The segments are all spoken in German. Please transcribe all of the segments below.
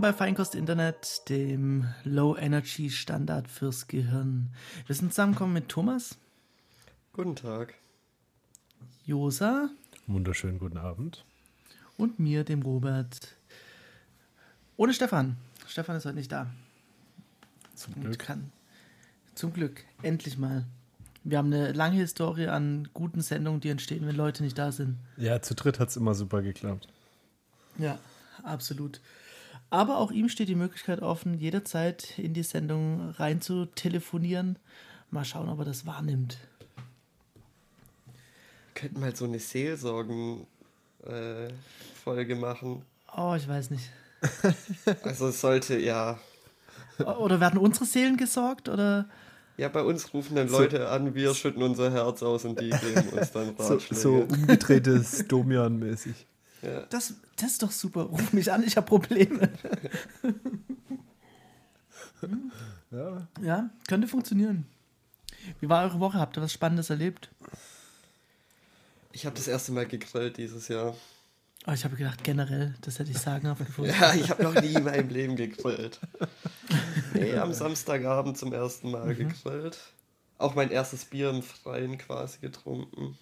Willkommen bei Feinkost Internet, dem Low Energy Standard fürs Gehirn. Wir sind zusammengekommen mit Thomas. Guten Tag. Josa. Wunderschönen guten Abend. Und mir, dem Robert. Ohne Stefan. Stefan ist heute nicht da. Zum Glück. Kann. Zum Glück. Endlich mal. Wir haben eine lange Historie an guten Sendungen, die entstehen, wenn Leute nicht da sind. Ja, zu dritt hat es immer super geklappt. Ja, absolut. Aber auch ihm steht die Möglichkeit offen, jederzeit in die Sendung rein zu telefonieren. Mal schauen, ob er das wahrnimmt. Wir könnten mal so eine Seelsorgen-Folge machen. Oh, ich weiß nicht. Also es sollte, ja. Oder werden unsere Seelen gesorgt? Oder? Ja, bei uns rufen dann Leute an, wir schütten unser Herz aus und die geben uns dann So, Ratschläge. so umgedrehtes Domian-mäßig. Ja. Das, das ist doch super. Ruf mich an, ich habe Probleme. Ja. Ja, könnte funktionieren. Wie war eure Woche? Habt ihr was Spannendes erlebt? Ich habe das erste Mal gegrillt dieses Jahr. Oh, ich habe gedacht, generell, das hätte ich sagenhaft gefunden. Ja, ich habe noch nie in meinem Leben gegrillt. Nee, am Samstagabend zum ersten Mal gegrillt. Auch mein erstes Bier im Freien quasi getrunken.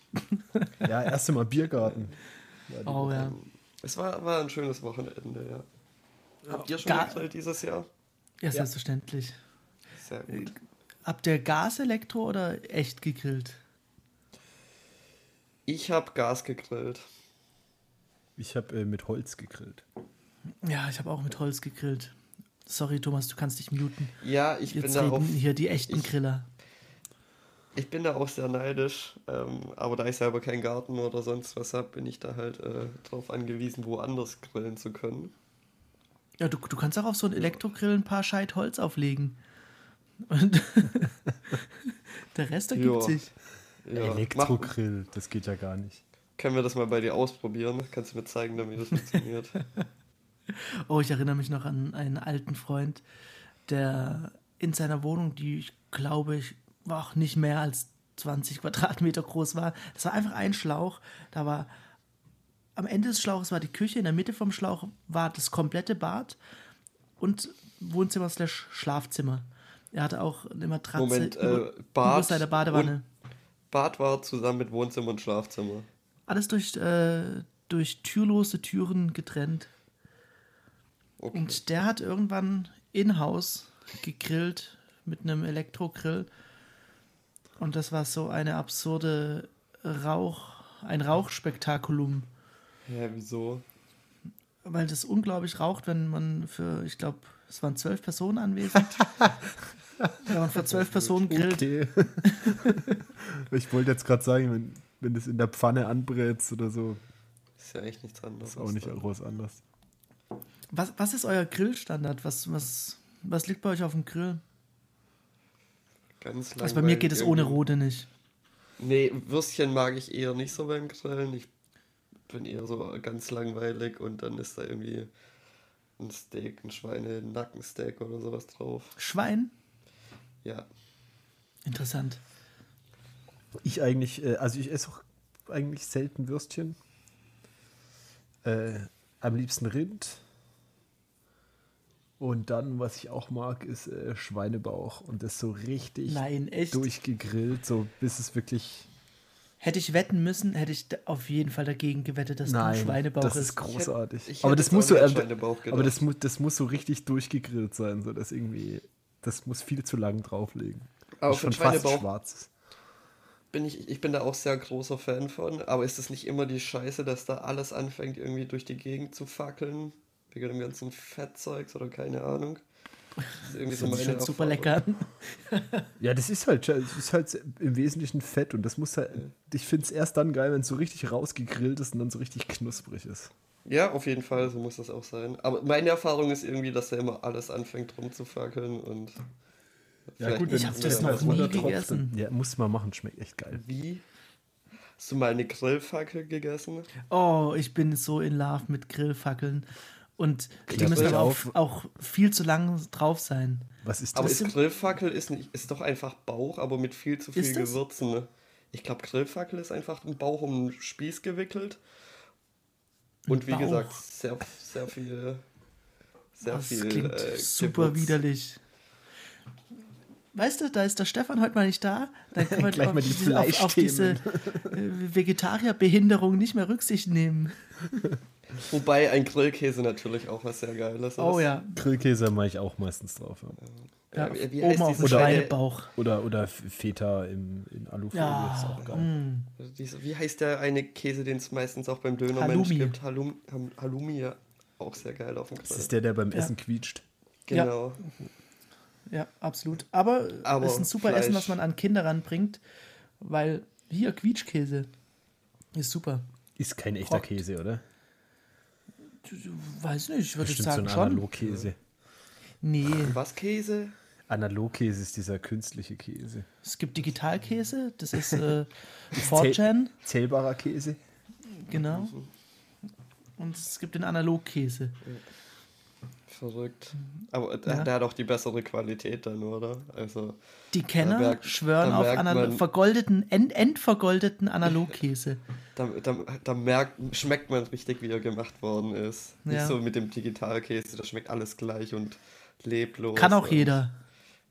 ja, erste Mal Biergarten. Die Oh ja. Es war, war ein schönes Wochenende, ja. Habt ihr schon Ga- gegrillt dieses Jahr? Ja, selbstverständlich. Sehr gut. Habt ihr Gas, Elektro oder echt gegrillt? Ich habe Gas gegrillt. Ich habe äh, mit Holz gegrillt. Ja, ich habe auch mit Holz gegrillt. Sorry, Thomas, du kannst dich muten. Ja, ich bin Jetzt da auch reden hier die echten ich- Griller. Ich bin da auch sehr neidisch, ähm, aber da ich selber keinen Garten oder sonst was habe, bin ich da halt äh, drauf angewiesen, woanders grillen zu können. Ja, du, du kannst auch auf so einen Elektrogrill ein paar Scheit Holz auflegen. Und der Rest ergibt Ja. sich. Ja, Elektrogrill, das geht ja gar nicht. können wir das mal bei dir ausprobieren? Kannst du mir zeigen, wie das funktioniert? Oh, ich erinnere mich noch an einen alten Freund, der in seiner Wohnung, die ich glaube ich auch nicht mehr als 20 Quadratmeter groß war, das war einfach ein Schlauch. Da war am Ende des Schlauches war die Küche, in der Mitte vom Schlauch war das komplette Bad und Wohnzimmer slash Schlafzimmer. Er hatte auch eine Matratze Moment, über, äh, Bad seiner Badewanne. Bad war zusammen mit Wohnzimmer und Schlafzimmer. Alles durch, äh, durch türlose Türen getrennt. Okay. Und der hat irgendwann in-house gegrillt mit einem Elektrogrill. Und das war so eine absurde Rauch, ein Rauchspektakulum. Ja, wieso? Weil das unglaublich raucht, wenn man für, ich glaube, es waren zwölf Personen anwesend. wenn man für zwölf Personen grillt. Okay. ich wollte jetzt gerade sagen, wenn, wenn das in der Pfanne anbrätst oder so, Ist ja echt nichts anderes. ist auch nicht groß anders. Was, was ist euer Grillstandard? Was, was, was liegt bei euch auf dem Grill? Ganz Also bei mir geht es ohne. Rode nicht. Nee, Würstchen mag ich eher nicht so beim Grillen. Ich bin eher so ganz langweilig und dann ist da irgendwie ein Steak, ein Schweine-Nackensteak oder sowas drauf. Schwein? Ja. Interessant. Ich eigentlich, äh, also ich esse auch eigentlich selten Würstchen. Äh, am liebsten Rind. Und dann, was ich auch mag, ist äh, Schweinebauch. Und das so richtig Nein, echt? durchgegrillt, so bis es wirklich. Hätte ich wetten müssen, hätte ich auf jeden Fall dagegen gewettet, dass du Nein, Schweinebauch das ist. ist großartig. ich aber hätte das jetzt muss auch so, äh, aber das muss, das muss so richtig durchgegrillt sein, so dass irgendwie, das muss viel zu lang drauflegen. Aber schon fast Schweinebauch schwarz. bin ich, ich bin da auch sehr großer Fan von. Aber ist es nicht immer die Scheiße, dass da alles anfängt, irgendwie durch die Gegend zu fackeln? Wegen dem ganzen Fettzeugs oder keine Ahnung. Das ist irgendwie so Das meine sieht super lecker. Ja, das ist halt, es ist halt im Wesentlichen Fett und das muss halt, ich finde es erst dann geil, wenn es so richtig rausgegrillt ist und dann so richtig knusprig ist. Ja, auf jeden Fall, so muss das auch sein. Aber meine Erfahrung ist irgendwie, dass da immer alles anfängt rumzufackeln und. vielleicht Ich hab ist das es noch nie gegessen. Ja, muss man machen, schmeckt echt geil. Wie? Hast du mal eine Grillfackel gegessen? Oh, ich bin so in Love mit Grillfackeln. Und die Klapp müssen aber auch, auf. auch viel zu lang drauf sein. Was ist Aber das? ist Grillfackel ist, nicht, ist doch einfach Bauch, aber mit viel zu viel Ist das? Gewürzen. Ne? Ich glaube, Grillfackel ist einfach ein Bauch um einen Spieß gewickelt. Und wie Bauch. gesagt, sehr, sehr viel, sehr Das viel. klingt äh, super Gewürz. widerlich. Weißt du, da ist der Stefan heute mal nicht da. Dann können wir Gleich auf, mal die diese, auf, auf diese äh, Vegetarierbehinderung nicht mehr Rücksicht nehmen. Wobei ein Grillkäse natürlich auch was sehr Geiles ist. Oh ja. Grillkäse mache ich auch meistens drauf. Ja. ja. wie- Oben heißt auf dem Schweinebauch. Oder, oder Feta im, in Alufolie Ja, ist auch geil. mm. Wie heißt der eine Käse, den es meistens auch beim Dönermensch Halloumi. gibt? Halloumi, Halloumi, ja. Auch sehr geil auf dem Grill. Das ist der, der beim Ja. Essen quietscht. genau. Ja, absolut. Aber, Aber es ist ein super Fleisch. Essen, was man an Kinder ranbringt, weil hier Quietschkäse ist super. Ist kein echter Rockt. Käse, oder? Weiß nicht, ich würde Bestimmt so sagen ein schon. Analogkäse. Nee, Was Käse? Analogkäse ist dieser künstliche Käse. es gibt Digitalkäse, das ist äh, 4chan, Zählbarer Käse. genau. Und es gibt den Analogkäse. Verrückt. Aber der, Ja. der hat auch die bessere Qualität dann, oder? Also, Die Kenner merkt- schwören auf man- vergoldeten, end endvergoldeten Analogkäse. da, da, da merkt, schmeckt man richtig, wie er gemacht worden ist. Ja. Nicht so mit dem Digitalkäse, da schmeckt alles gleich und leblos. Kann auch jeder.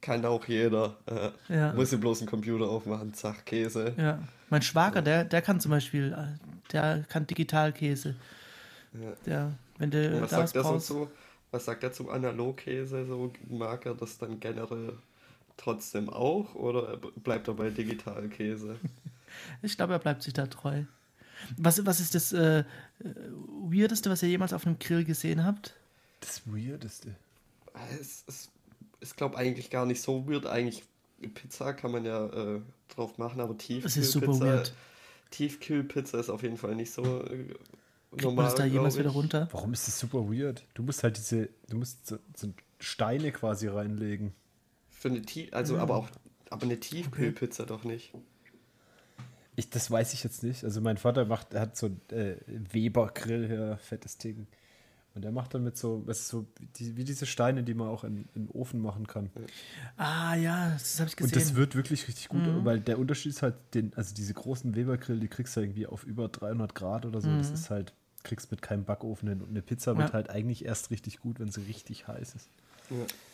Kann auch jeder. Äh, Ja. Muss sie bloß einen Computer aufmachen, zack, Käse. Ja. Mein Schwager, der, der kann zum Beispiel, äh, der kann Digitalkäse. Ja. Der, wenn du was das sagt er so was sagt er zum Analogkäse? So mag er das dann generell trotzdem auch oder bleibt er bei Digitalkäse? Ich glaube, er bleibt sich da treu. Was, was ist das äh, äh, Weirdeste, was ihr jemals auf einem Grill gesehen habt? Das Weirdeste. Es ist, ist glaube eigentlich gar nicht so weird. Eigentlich Pizza kann man ja äh, drauf machen, aber Es ist super Tiefkühlpizza, weird. Tiefkühlpizza ist auf jeden Fall nicht so äh, Kriegt man das da jemals wieder runter? Warum ist das super weird? Du musst halt diese, du musst so, so Steine quasi reinlegen. Für eine Tie also aber auch aber eine Tiefkühlpizza doch nicht. Ich, das weiß ich jetzt nicht. Also mein Vater macht, er hat so ein äh, Weber-Grill hier, fettes Ding. Und er macht dann mit so, was ist so die, wie diese Steine, die man auch in, im Ofen machen kann. Ah ja, das habe ich gesehen. Und das wird wirklich richtig gut, Mhm. weil der Unterschied ist halt, den, also diese großen Weber-Grill, die kriegst du irgendwie auf über 300 Grad oder so. Das ist halt, kriegst mit keinem Backofen hin. Und eine Pizza wird Mhm. Ja. halt eigentlich erst richtig gut, wenn sie richtig heiß ist.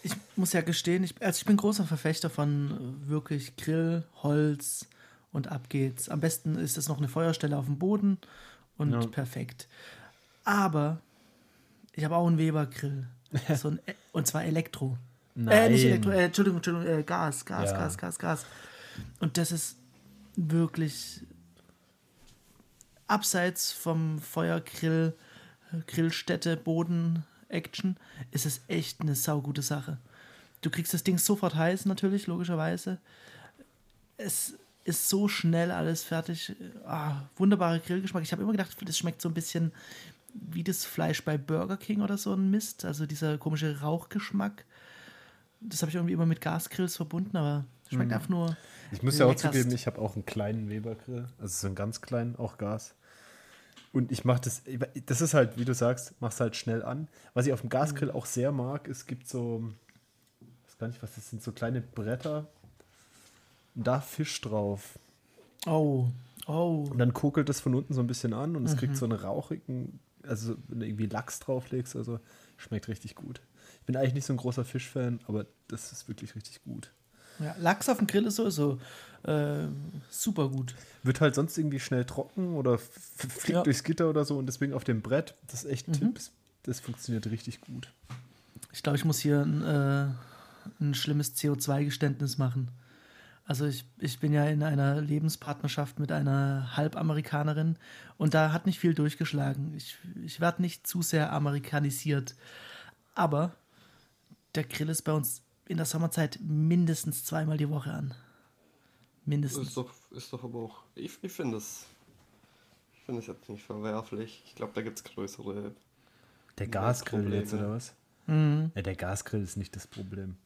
ich muss ja gestehen, ich, also ich bin großer Verfechter von äh, wirklich Grill, Holz und ab geht's. Am besten ist es noch eine Feuerstelle auf dem Boden und Ja. perfekt. Aber ich habe auch einen Weber-Grill. So ein, und zwar Elektro. Äh, nicht Elektro, äh, Entschuldigung, Entschuldigung, äh, Gas, Gas, Ja. Gas, Gas, Gas. Und das ist wirklich abseits vom Feuergrill, äh, Grillstätte, Boden, Action, ist es echt eine saugute Sache. Du kriegst das Ding sofort heiß, natürlich, logischerweise. Es ist so schnell alles fertig. Ah, wunderbarer Grillgeschmack. Ich habe immer gedacht, das schmeckt so ein bisschen wie das Fleisch bei Burger King oder so ein Mist. Also dieser komische Rauchgeschmack. Das habe ich irgendwie immer mit Gasgrills verbunden, aber schmeckt einfach nur. Ich muss ja auch zugeben, ich habe auch einen kleinen Weber-Grill, also so einen ganz kleinen, auch Gas. Und ich mache das, das ist halt, wie du sagst, mach's halt schnell an. Was ich auf dem Gasgrill auch sehr mag, es gibt so, ich weiß gar nicht, was das sind, so kleine Bretter. Und da Fisch drauf. Oh, oh. Und dann kokelt das von unten so ein bisschen an und es kriegt so einen rauchigen, also wenn du irgendwie Lachs drauflegst, also schmeckt richtig gut. Ich bin eigentlich nicht so ein großer Fischfan, aber das ist wirklich richtig gut. Ja, Lachs auf dem Grill ist sowieso äh, super gut. Wird halt sonst irgendwie schnell trocken oder fliegt Ja. durchs Gitter oder so und deswegen auf dem Brett, das ist echt ein Tipp, das funktioniert richtig gut. Ich glaube, ich muss hier ein, äh, ein schlimmes CO2-Geständnis machen. Also ich, ich bin ja in einer Lebenspartnerschaft mit einer Halbamerikanerin und da hat nicht viel durchgeschlagen. Ich, ich werde nicht zu sehr amerikanisiert. Aber der Grill ist bei uns in der Sommerzeit mindestens zweimal die Woche an. Mindestens. Ist doch, ist doch aber auch. Ich, ich finde es. Ich finde es jetzt nicht verwerflich. Ich glaube, da gibt es größere. Der Ja, Gasgrill Probleme. jetzt oder was? Mhm. Ja, der Gasgrill ist nicht das Problem.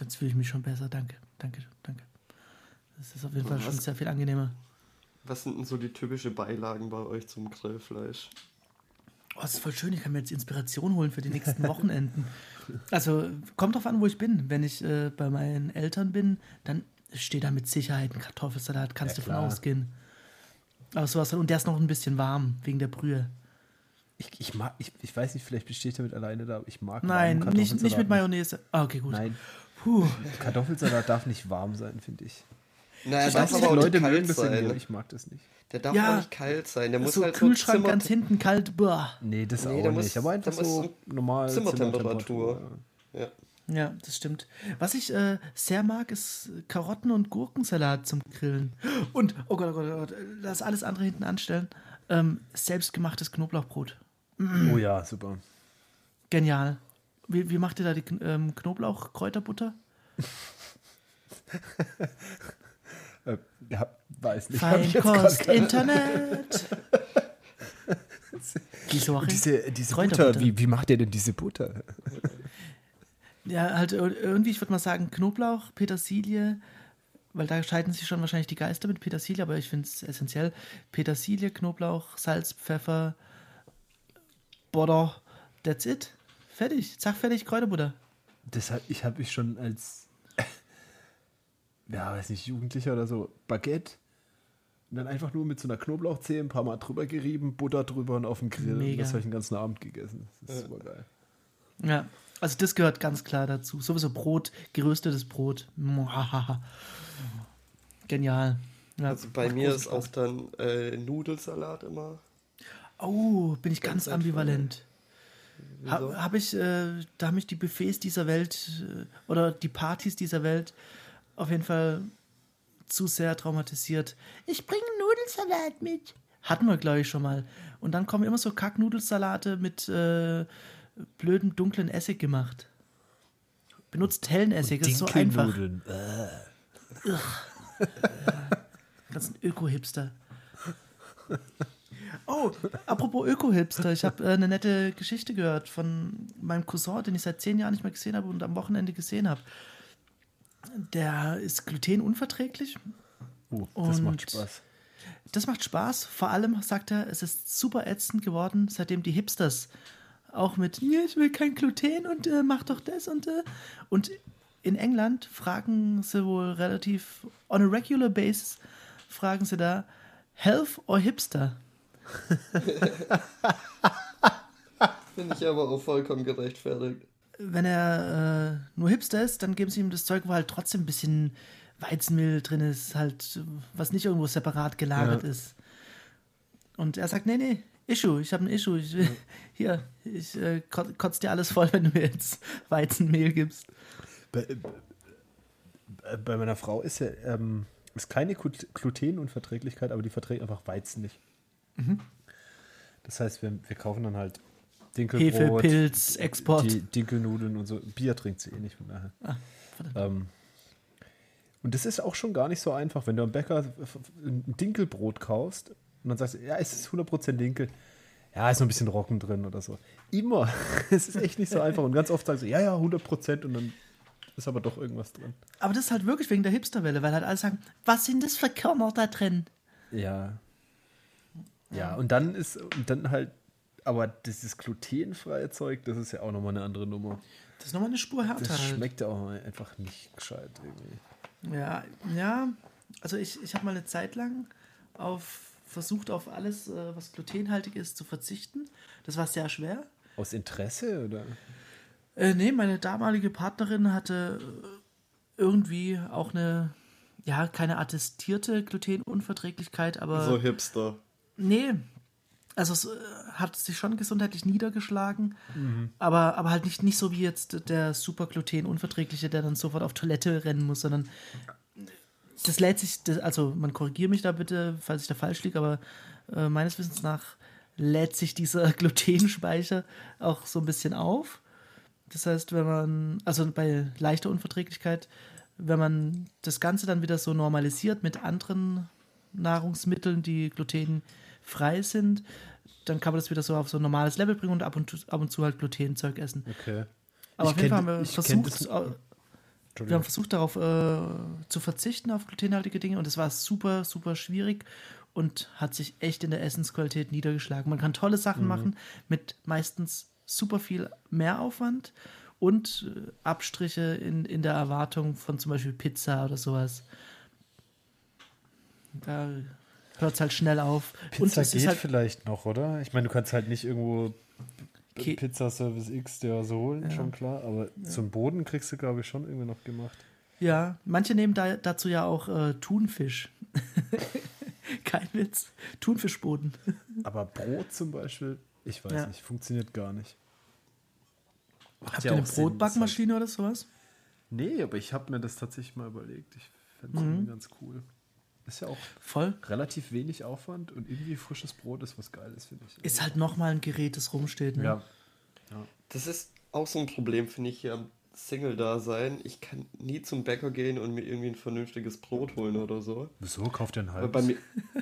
Jetzt fühle ich mich schon besser. Danke, danke, danke. Das ist auf jeden Fall Was? schon sehr viel angenehmer. Was sind denn so die typischen Beilagen bei euch zum Grillfleisch? Oh, das ist voll schön. Ich kann mir jetzt Inspiration holen für die nächsten Wochenenden. Also kommt drauf an, wo ich bin. Wenn ich äh, bei meinen Eltern bin, dann steht da mit Sicherheit ein Kartoffelsalat, kannst Ja, du von ausgehen. Aber sowas, und der ist noch ein bisschen warm, wegen der Brühe. Ich, ich, mag, ich, ich weiß nicht, vielleicht besteht damit alleine da, aber ich mag Nein, nicht, nicht mit Mayonnaise. Ah, okay, gut. Nein, Puh. Kartoffelsalat darf nicht warm sein, finde ich. Naja, Ich darf weiß nicht, aber auch Leute kalt sein. ich mag das nicht. Der darf Ja. auch nicht kalt sein. Der muss so halt Kühlschrank so Zimmer ganz hinten kalt. Boah. Nee, das Nee, auch nicht. muss- aber einfach der muss so normal Zimmertemperatur. Ja. Ja, das stimmt. Was ich äh, sehr mag, ist Karotten- und Gurkensalat zum Grillen. Und, oh Gott, oh Gott, oh Gott, lass alles andere hinten anstellen. Ähm, selbstgemachtes Knoblauchbrot. Oh ja, super. Genial. Wie, wie macht ihr da die ähm, Knoblauch-Kräuterbutter? Äh, ja, weiß nicht. Feinkost Internet. Diese, diese Kräuterbutter. Butter, wie, wie macht ihr denn diese Butter? Ja, halt ir- irgendwie, ich würde mal sagen, Knoblauch, Petersilie, weil da scheiden sich schon wahrscheinlich die Geister mit Petersilie, aber ich finde es essentiell. Petersilie, Knoblauch, Salz, Pfeffer, Butter, that's it. Fertig, zack, fertig, Kräuterbutter. Deshalb, ich habe ich schon als, ja, weiß nicht, Jugendlicher oder so, Baguette und dann einfach nur mit so einer Knoblauchzehe ein paar Mal drüber gerieben, Butter drüber und auf den Grill. Und Mega. das habe ich den ganzen Abend gegessen. Das ist super geil. Ja, also das gehört ganz klar dazu. Sowieso Brot, geröstetes Brot. Genial. Ja, Also bei mir ist Spaß. auch dann äh, Nudelsalat immer. Oh, bin ich ganz, Ganz ambivalent. Wieso? Habe hab ich, äh, da haben mich die Buffets dieser Welt äh, oder die Partys dieser Welt auf jeden Fall zu sehr traumatisiert. Ich bringe Nudelsalat mit. Hatten wir, glaube ich, schon mal. Und dann kommen immer so Kacknudelsalate mit äh, blöden, dunklen Essig gemacht. Benutzt hellen Essig, das ist so einfach. Dinkelnudeln. Äh. Das sind Öko-Hipster. Oh, apropos Öko-Hipster. Ich habe äh, eine nette Geschichte gehört von meinem Cousin, den ich seit zehn Jahren nicht mehr gesehen habe und am Wochenende gesehen habe. Der ist glutenunverträglich. Oh, das macht Spaß. Das macht Spaß. Vor allem, sagt er, es ist super ätzend geworden, seitdem die Hipsters auch mit, ich will kein Gluten und äh, mach doch das und äh. Und in England fragen sie wohl relativ, on a regular basis, fragen sie da, Health or Hipster? Finde ich aber auch vollkommen gerechtfertigt. Wenn er äh, nur Hipster ist, dann geben sie ihm das Zeug, wo halt trotzdem ein bisschen Weizenmehl drin ist, halt, was nicht irgendwo separat gelagert Ja. ist. Und er sagt, nee, nee, Issue, ich habe ein Issue. Ich, will- Hier, ich äh, kot- kotz dir alles voll, wenn du mir jetzt Weizenmehl gibst. Bei, äh, bei meiner Frau ist ja ähm, ist keine Glut- Glutenunverträglichkeit, aber die verträgt einfach Weizen nicht. Mhm. Das heißt, wir, wir kaufen dann halt Hefe, Dinkelbrot, Pilz, Export. die Dinkelnudeln und so. Bier trinkt sie eh nicht, von daher. Ah. Ähm, und das ist auch schon gar nicht so einfach, wenn du am Bäcker ein Dinkelbrot kaufst und dann sagst du, ja, es ist 100% Dinkel. Ja, ist noch ein bisschen Rocken drin oder so. Immer. es ist echt nicht so einfach. Und ganz oft sagst du, ja, ja, 100% und dann ist aber doch irgendwas drin. Aber das ist halt wirklich wegen der Hipsterwelle, weil halt alle sagen, was sind das für Körner da drin? Ja. Ja, und dann ist, und dann halt, aber dieses glutenfreie Zeug, das ist ja auch nochmal eine andere Nummer. Das ist nochmal eine Spur härter. Das halt. schmeckt ja auch einfach nicht gescheit irgendwie. Ja, ja. Also ich, ich habe mal eine Zeit lang auf, versucht, auf alles, äh, was glutenhaltig ist, zu verzichten. Das war sehr schwer. Aus Interesse oder? Äh, nee, meine damalige Partnerin hatte äh, irgendwie auch eine, ja, keine attestierte Glutenunverträglichkeit, aber So Hipster. Nee, also es äh, hat sich schon gesundheitlich niedergeschlagen, aber, aber halt nicht, nicht so wie jetzt der super Glutenunverträgliche, der dann sofort auf Toilette rennen muss, sondern das lädt sich, das, also man korrigiert mich da bitte, falls ich da falsch liege, aber äh, meines Wissens nach lädt sich dieser Glutenspeicher auch so ein bisschen auf. Das heißt, wenn man, also bei leichter Unverträglichkeit, wenn man das Ganze dann wieder so normalisiert mit anderen Nahrungsmitteln, die glutenfrei sind, dann kann man das wieder so auf so ein normales Level bringen und ab und zu, ab und zu halt Glutenzeug essen. Okay. Aber Ich auf jeden Fall haben wir versucht, wir haben versucht darauf äh, zu verzichten, auf glutenhaltige Dinge und es war super, super schwierig und hat sich echt in der Essensqualität niedergeschlagen. Man kann tolle Mhm. Sachen machen mit meistens super viel Mehraufwand und äh, Abstriche in, in der Erwartung von zum Beispiel Pizza oder sowas. Da hört es halt schnell auf. Pizza geht halt, vielleicht noch, oder? Ich meine, du kannst halt nicht irgendwo Okay. Pizza Service X dir so holen, schon klar. Aber zum Boden kriegst du, glaube ich, schon irgendwie noch gemacht. ja, manche nehmen da, dazu ja auch äh, Thunfisch. Kein Witz. Thunfischboden. Aber Brot zum Beispiel, ich weiß Ja. nicht, funktioniert gar nicht. Macht Habt ja ihr eine Brotbackmaschine oder sowas? halt- Nee, aber ich habe mir das tatsächlich mal überlegt. Ich fände es Mhm. irgendwie ganz cool. Ist ja auch Voll. relativ wenig Aufwand und irgendwie frisches Brot ist was Geiles, finde ich. Ist halt nochmal ein Gerät, das rumsteht. Ne? ja. Das ist auch so ein Problem, finde ich, hier am Single-Dasein. Ich kann nie zum Bäcker gehen und mir irgendwie ein vernünftiges Brot holen oder so. Wieso? Kauft ihr ein halbes? bei mir,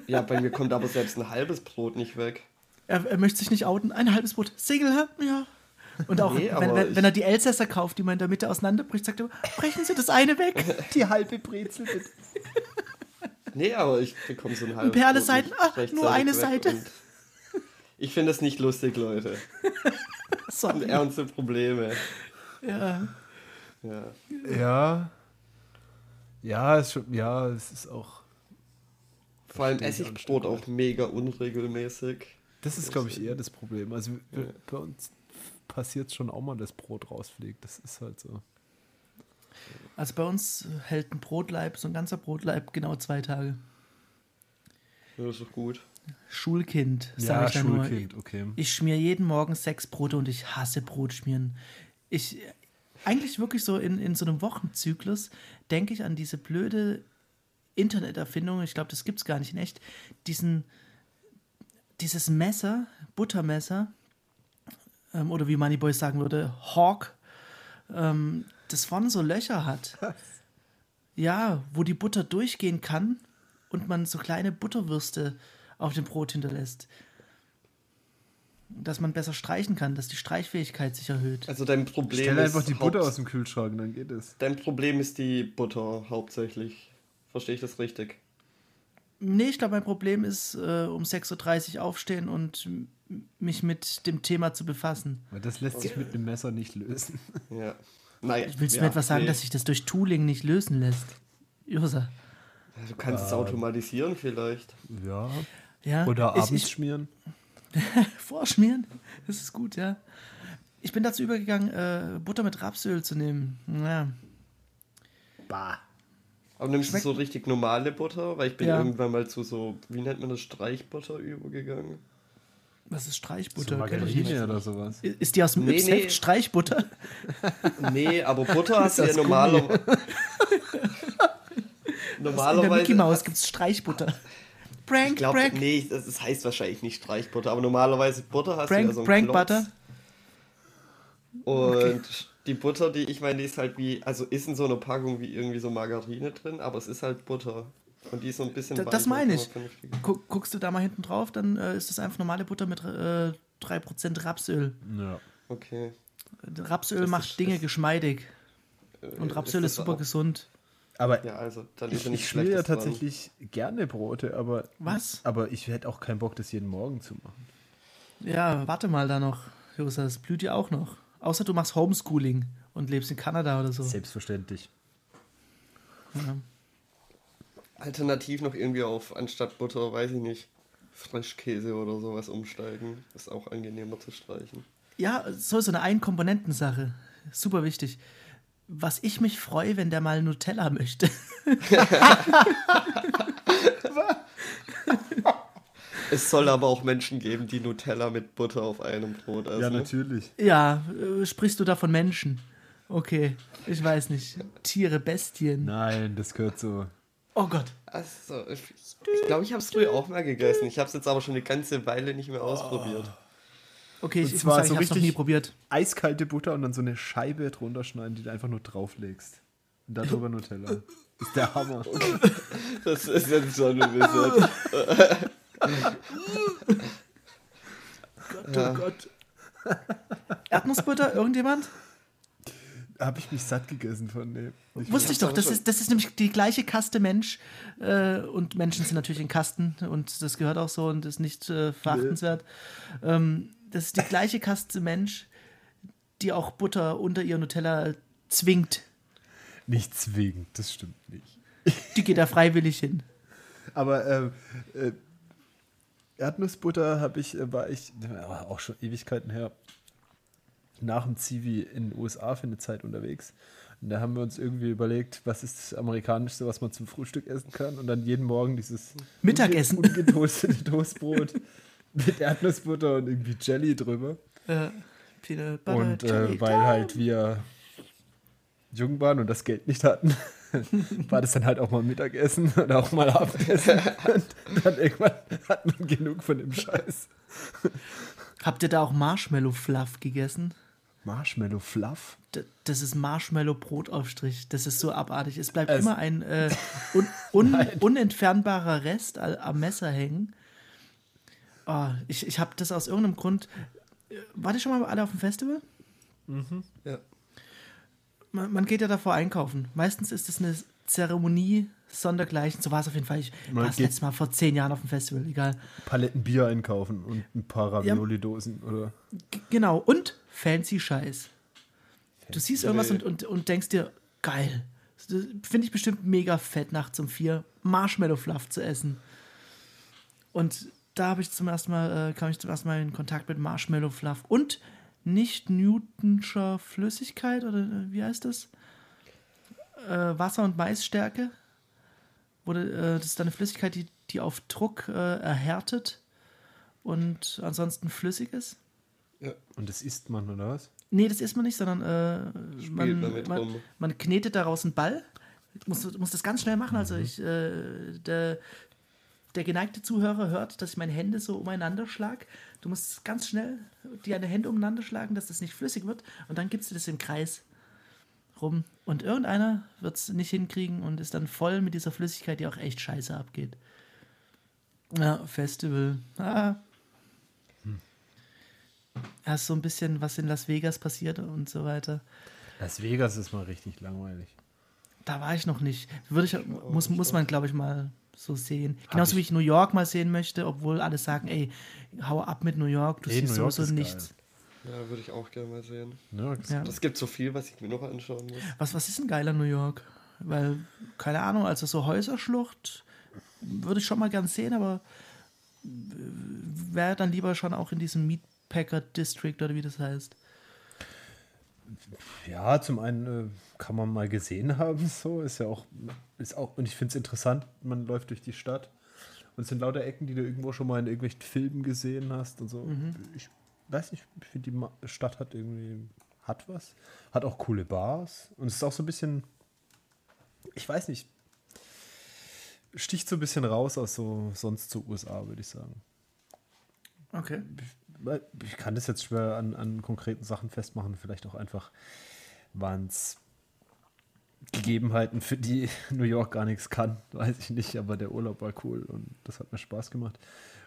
ja, bei mir kommt aber selbst ein halbes Brot nicht weg. Er, er möchte sich nicht outen. Ein halbes Brot. Single, hä? Ja. Und auch, Nee, wenn, wenn, wenn er die Elsässer kauft, die man in der Mitte auseinanderbricht, sagt er, brechen Sie das eine weg. die halbe Brezel bitte. Nee, aber ich bekomme so ein halbes per alle Brot Seiten? rechtzeitig nur eine Seite. Ich finde das nicht lustig, Leute. Das sind ernste Probleme. Ja. Ja. Ja. Ja, es, schon, ja, es ist auch. Vor allem esse auch ich Brot auch mega unregelmäßig. Das ist, glaube ich, eher das Problem. Also wir- bei uns passiert schon auch mal, dass Brot rausfliegt. Das ist halt so. Also bei uns hält ein Brotleib, so ein ganzer Brotleib, genau zwei Tage. Ja, das ist doch gut. Schulkind, sage ja, ich dann nur. Schulkind, okay. Ich schmier jeden Morgen sechs Brote und ich hasse Brotschmieren. Ich, eigentlich wirklich so in, in so einem Wochenzyklus denke ich an diese blöde Interneterfindung, ich glaube, das gibt es gar nicht in echt, diesen, dieses Messer, Buttermesser, ähm, oder wie Moneyboy sagen würde, Hawk, ähm, das vorne so Löcher hat. Ja, wo die Butter durchgehen kann und man so kleine Butterwürste auf dem Brot hinterlässt dass man besser streichen kann, dass die Streichfähigkeit sich erhöht. Also dein Problem Stell ist einfach die Butter aus dem Kühlschrank, dann geht es. Dein Problem ist die Butter hauptsächlich. Verstehe ich das richtig? Nee, ich glaube, mein Problem ist, äh, um 6.30 Uhr aufstehen und mich mit dem Thema zu befassen. Weil das lässt sich mit einem Messer nicht lösen. Ja. Naja, Willst du ja, mir etwas sagen, nee. dass sich das durch Tooling nicht lösen lässt? Josa. Du kannst es automatisieren vielleicht. Ja. Ja, Oder ich, abends ich, schmieren. Vorschmieren, das ist gut, ja. Ich bin dazu übergegangen, äh, Butter mit Rapsöl zu nehmen. Ja. Bah. Aber nimmst du so richtig normale Butter? Weil ich bin Ja. irgendwann mal zu so, wie nennt man das, Streichbutter übergegangen. Was ist So Streichbutter? Nicht. Margarine oder sowas. Ist die aus dem Nee, Yps-Heft nee. Streichbutter? Nee, aber Butter hast du ja das normalerweise. In der normalerweise. Mickey Maus gibt es Streichbutter. Prank, Ich glaube, Prank. nee, das, das heißt wahrscheinlich nicht Streichbutter, aber normalerweise Butter hast Prank, du ja so einen Prank Klotz. Butter. Und die Butter, die ich meine, die ist halt wie, also ist in so einer Packung wie irgendwie so Margarine drin, aber es ist halt Butter. Und die ist so ein bisschen Da- das weicher, meine ich. Guck, guckst du da mal hinten drauf, dann äh, ist das einfach normale Butter mit äh, 3% Rapsöl. Ja. Okay. Rapsöl Das macht ist- Dinge ist- geschmeidig. Äh, Und Rapsöl ist, das super auch- gesund. Aber Ja, also, dann ist ich, ich nichts schmier ja Schlechtes dran. tatsächlich gerne Brote, aber. Was? Aber ich hätte auch keinen Bock, das jeden Morgen zu machen. Ja, warte mal da noch, Josa, das blüht ja auch noch. Außer du machst Homeschooling und lebst in Kanada oder so. Selbstverständlich. Ja. Alternativ noch irgendwie auf, anstatt Butter, weiß ich nicht, Frischkäse oder sowas umsteigen. Ist auch angenehmer zu streichen. Ja, so so eine Einkomponentensache. Super wichtig. Was ich mich freue, wenn der mal Nutella möchte. Es soll aber auch Menschen geben, die Nutella mit Butter auf einem Brot essen. Ja, natürlich. ja, äh, sprichst du da von Menschen? Okay, ich weiß nicht. Tiere, Bestien. Nein, das gehört so. Oh Gott. Also, ich glaube, ich, glaub, ich habe es früher auch mal gegessen. Ich habe es jetzt aber schon eine ganze Weile nicht mehr ausprobiert. Okay, ich, ich muss sagen, so ich noch richtig- nie probiert. Eiskalte Butter und dann so eine Scheibe drunter schneiden, die du einfach nur drauflegst. Und darüber Nutella. Ist der Hammer. Das ist jetzt schon ein bisschen. Gott, oh Gott. Erdnussbutter, irgendjemand? Habe ich mich satt gegessen von dem. Ich Wusste ich doch, das ist, das ist nämlich die gleiche Kaste Mensch. Äh, und Menschen sind natürlich in Kasten und das gehört auch so und ist nicht äh, verachtenswert. Ähm, das ist die gleiche Kaste Mensch, die auch Butter unter ihr Nutella zwingt. nicht zwingend, das stimmt nicht. Die geht da freiwillig hin. Aber ähm, äh, Erdnussbutter habe ich, äh, war ich, auch schon Ewigkeiten her, nach dem Zivi in den USA für eine Zeit unterwegs. Und da haben wir uns irgendwie überlegt, was ist das Amerikanischste, was man zum Frühstück essen kann. Und dann jeden Morgen dieses Mittagessen. unge- ungetoastete Toastbrot mit Erdnussbutter und irgendwie Jelly drüber. Äh, Peanut Butter Und äh, weil halt wir jung waren und das Geld nicht hatten, war das dann halt auch mal Mittagessen oder auch mal Abendessen. und dann irgendwann hat man genug von dem Scheiß. Habt ihr da auch Marshmallow Fluff gegessen? Marshmallow Fluff? D- Das ist Marshmallow-Brotaufstrich. Das ist so abartig. Es bleibt Es- immer ein äh, un un unentfernbarer Rest am Messer hängen. Oh, ich ich habe das aus irgendeinem Grund. Äh, Wart ihr schon mal alle auf dem Festival? Ja. Man, man geht ja davor einkaufen. Meistens ist es eine Zeremonie sondergleichen. So war es auf jeden Fall. Ich war das letzte Mal vor zehn Jahren auf dem Festival. Egal. Paletten Bier einkaufen und ein paar Ravioli-Dosen oder. G genau. Und fancy Scheiß. Du siehst irgendwas und, und, und denkst dir, geil. Finde ich bestimmt mega fett, nachts um vier Marshmallow Fluff zu essen. Und da habe ich zum ersten Mal, äh, kam ich zum ersten Mal in Kontakt mit Marshmallow Fluff und nicht Newtonscher Flüssigkeit oder äh, wie heißt das? Äh, Wasser und Maisstärke. Wurde, äh, das ist eine Flüssigkeit, die, die auf Druck äh, erhärtet und ansonsten flüssig ist. Und das isst man, oder was? Nee, das isst man nicht, sondern äh, man, man, man knetet daraus einen Ball. Du musst, du musst das ganz schnell machen. Also ich, äh, der, der geneigte Zuhörer hört, dass ich meine Hände so umeinander schlage. Du musst ganz schnell die deine Hände umeinander schlagen, dass das nicht flüssig wird. Und dann gibst du das im Kreis rum. Und irgendeiner wird es nicht hinkriegen und ist dann voll mit dieser Flüssigkeit, die auch echt scheiße abgeht. Ja, Festival. Ah. Ja, ist so ein bisschen, was in Las Vegas passiert und so weiter. Las Vegas ist mal richtig langweilig. Da war ich noch nicht. Würde ich, muss, nicht muss man, glaube ich, mal so sehen. Genauso wie ich New York mal sehen möchte, obwohl alle sagen, ey, hau ab mit New York, du Ey, siehst York sowieso nichts. Ja, würde ich auch gerne mal sehen. Das- Ja. Das gibt so viel, was ich mir noch anschauen muss. Was, was ist ein geiler New York? Weil, keine Ahnung, also so Häuserschlucht würde ich schon mal gern sehen, aber wäre dann lieber schon auch in diesem Meatpacker District oder wie das heißt. Ja, zum einen äh, kann man mal gesehen haben, so ist ja auch, ist auch, und ich finde es interessant, man läuft durch die Stadt und es sind lauter Ecken, die du irgendwo schon mal in irgendwelchen Filmen gesehen hast und so. Ich weiß nicht, ich finde die Stadt hat irgendwie, hat was, hat auch coole Bars und es ist auch so ein bisschen, ich weiß nicht, sticht so ein bisschen raus aus so sonst zu USA, würde ich sagen. Okay. Ich kann das jetzt schwer an, an konkreten Sachen festmachen. Vielleicht auch einfach waren es Gegebenheiten, für die New York gar nichts kann, weiß ich nicht. Aber der Urlaub war cool und das hat mir Spaß gemacht.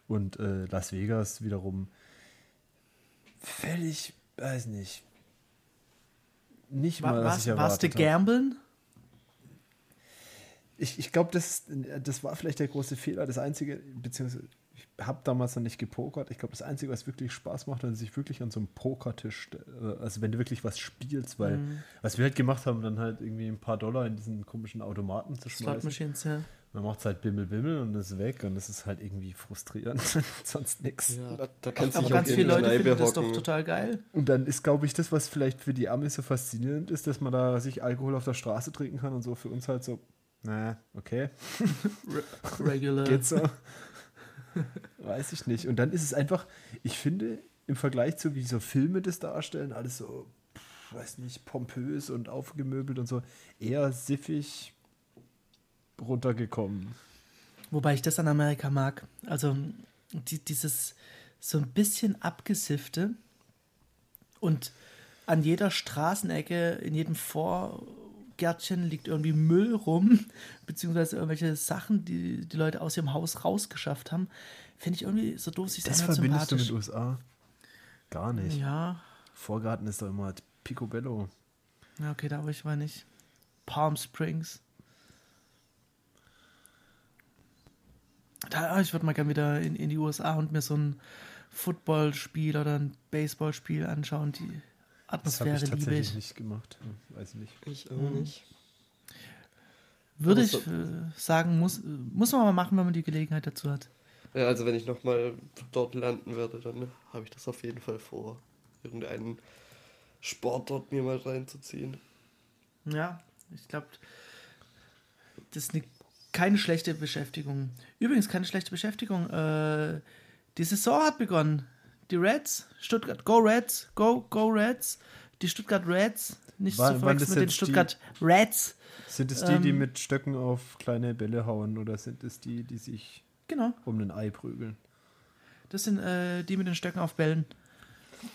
Und äh, Las Vegas wiederum völlig, weiß nicht, nicht mal, War, was warst, ich warst du erwartet gamblen? Ich, ich glaube, das, das war vielleicht der große Fehler. Das Einzige, beziehungsweise habe damals noch nicht gepokert. Ich glaube, das Einzige, was wirklich Spaß macht, wenn du dich wirklich an so einem Pokertisch, äh, also wenn du wirklich was spielst, weil was wir halt gemacht haben, dann halt irgendwie ein paar Dollar in diesen komischen Automaten zu schmeißen. Ja. Dann macht es halt Bimmel, Bimmel und ist weg und das ist halt irgendwie frustrierend. Sonst nichts. Ja, da, da kannst du Aber ganz viele Leute finden das doch total geil. Und dann ist, glaube ich, das, was vielleicht für die Amis so faszinierend ist, dass man da sich Alkohol auf der Straße trinken kann und so für uns halt so, na, okay. Regular. Geht so. Weiß ich nicht. Und dann ist es einfach, ich finde, im Vergleich zu wie so Filme das darstellen, alles so, pff, weiß nicht, pompös und aufgemöbelt und so, eher siffig runtergekommen. Wobei ich das an Amerika mag. Also die, dieses so ein bisschen abgesiffte und an jeder Straßenecke, in jedem Vorgärtchen liegt irgendwie Müll rum, beziehungsweise irgendwelche Sachen, die die Leute aus ihrem Haus rausgeschafft haben. Finde ich irgendwie so doof, sich Das anhört, verbindest du mit. USA? Gar nicht. Ja, Vorgarten ist doch immer Picobello. ja, okay, da wo ich war nicht. Palm Springs. Da, ich würde mal gerne wieder in, in die USA und mir so ein Footballspiel oder ein Baseballspiel anschauen. Die Das habe Atmosphäre ich liebe tatsächlich ich. nicht gemacht. Hm, Weiß ich nicht. Ich auch nicht. Würde ich äh, sagen, muss, muss man mal machen, wenn man die Gelegenheit dazu hat. Ja, also wenn ich nochmal dort landen werde, dann habe ich das auf jeden Fall vor, irgendeinen Sport dort mir mal reinzuziehen. Ja, ich glaube, das ist eine, keine schlechte Beschäftigung. Übrigens, keine schlechte Beschäftigung. Äh, die Saison hat begonnen. Die Reds, Stuttgart, Go Reds, Go, Go Reds. Die Stuttgart Reds, nicht Wann- zu verwechseln mit den jetzt die- Stuttgart Reds. Sind es die, die Ähm, mit Stöcken auf kleine Bälle hauen oder sind es die, die sich Genau, um ein Ei prügeln? das sind äh, die mit den Stöcken auf Bällen.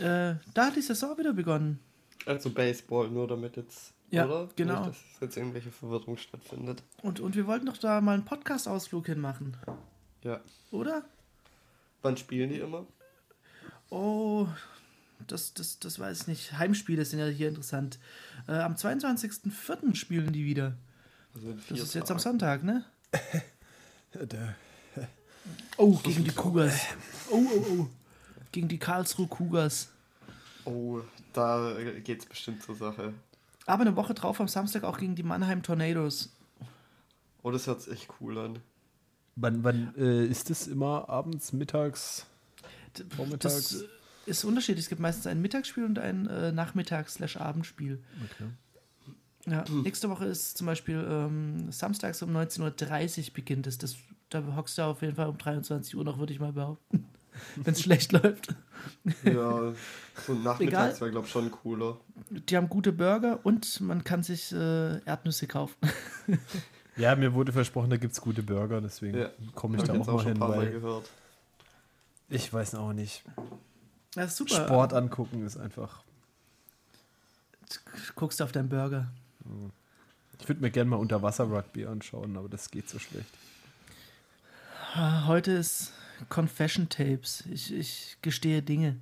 Äh, da hat die Saison wieder begonnen. Also Baseball, nur damit jetzt, Ja, oder? genau. Nicht, dass jetzt irgendwelche Verwirrung stattfindet. Und, und wir wollten doch da mal einen Podcast-Ausflug hinmachen, Ja. oder? Wann spielen die immer? Oh, das, das, das weiß ich nicht. Heimspiele sind ja hier interessant. Äh, am 22.04. spielen die wieder. Also Das ist jetzt am. Sonntag, ne? Der, Oh, gegen die Cougars. Oh, oh, oh. Gegen die Karlsruhe Cougars. Oh, da geht's bestimmt zur Sache. Aber eine Woche drauf am Samstag auch gegen die Mannheim Tornadoes. Oh, das hört sich echt cool an. wann wann äh, ist das immer abends, mittags? Vormittags. Das ist unterschiedlich. Es gibt meistens ein Mittagsspiel und ein äh, Nachmittags-Abendspiel. Okay. Ja, nächste Woche ist zum Beispiel ähm, samstags um 19.30 Uhr beginnt es. Das, da hockst du auf jeden Fall um 23 Uhr noch, würde ich mal behaupten. Wenn es schlecht läuft. Ja, so nachmittags wäre, glaube ich, schon cooler. Die haben gute Burger und man kann sich äh, Erdnüsse kaufen. Ja, mir wurde versprochen, da gibt es gute Burger, deswegen Ja. komme ich da jetzt auch mal schon ein hin, weil gehört. Ich weiß auch nicht. Das ist super. Sport angucken ist einfach. Guckst du auf deinen Burger. Ich würde mir gerne mal Unterwasser-Rugby anschauen, aber das geht so schlecht. Heute ist Confession Tapes. Ich, ich gestehe Dinge.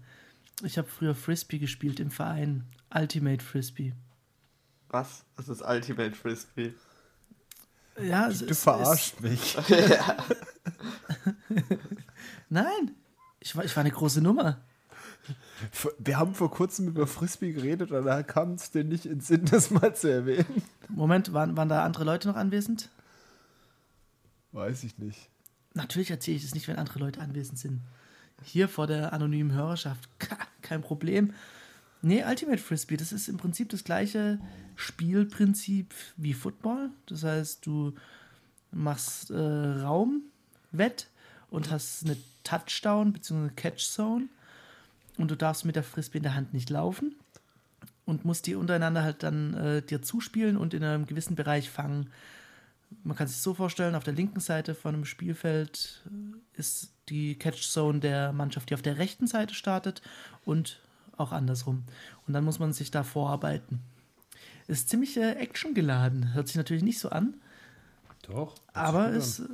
Ich habe früher Frisbee gespielt im Verein. Ultimate Frisbee. Was? Das ist Ultimate Frisbee. Ja, es Du verarschst mich. Ist, nein, ich war, ich war eine große Nummer. Wir haben vor kurzem über Frisbee geredet und da kam es dir nicht in den Sinn, das mal zu erwähnen. Moment, waren, waren da andere Leute noch anwesend? Weiß ich nicht. Natürlich erzähle ich es nicht, wenn andere Leute anwesend sind. Hier vor der anonymen Hörerschaft, kein Problem. Nee, Ultimate Frisbee, das ist im Prinzip das gleiche Spielprinzip wie Football. Das heißt, du machst äh, Raumwett und hast eine Touchdown bzw. Catch Zone und du darfst mit der Frisbee in der Hand nicht laufen und musst die untereinander halt dann äh, dir zuspielen und in einem gewissen Bereich fangen. Man kann sich so vorstellen, auf der linken Seite von einem Spielfeld äh, ist die Catch Zone der Mannschaft, die auf der rechten Seite startet und auch andersrum. Und dann muss man sich da vorarbeiten. Ist ziemlich äh, actiongeladen. Hört sich natürlich nicht so an, Doch. aber es äh,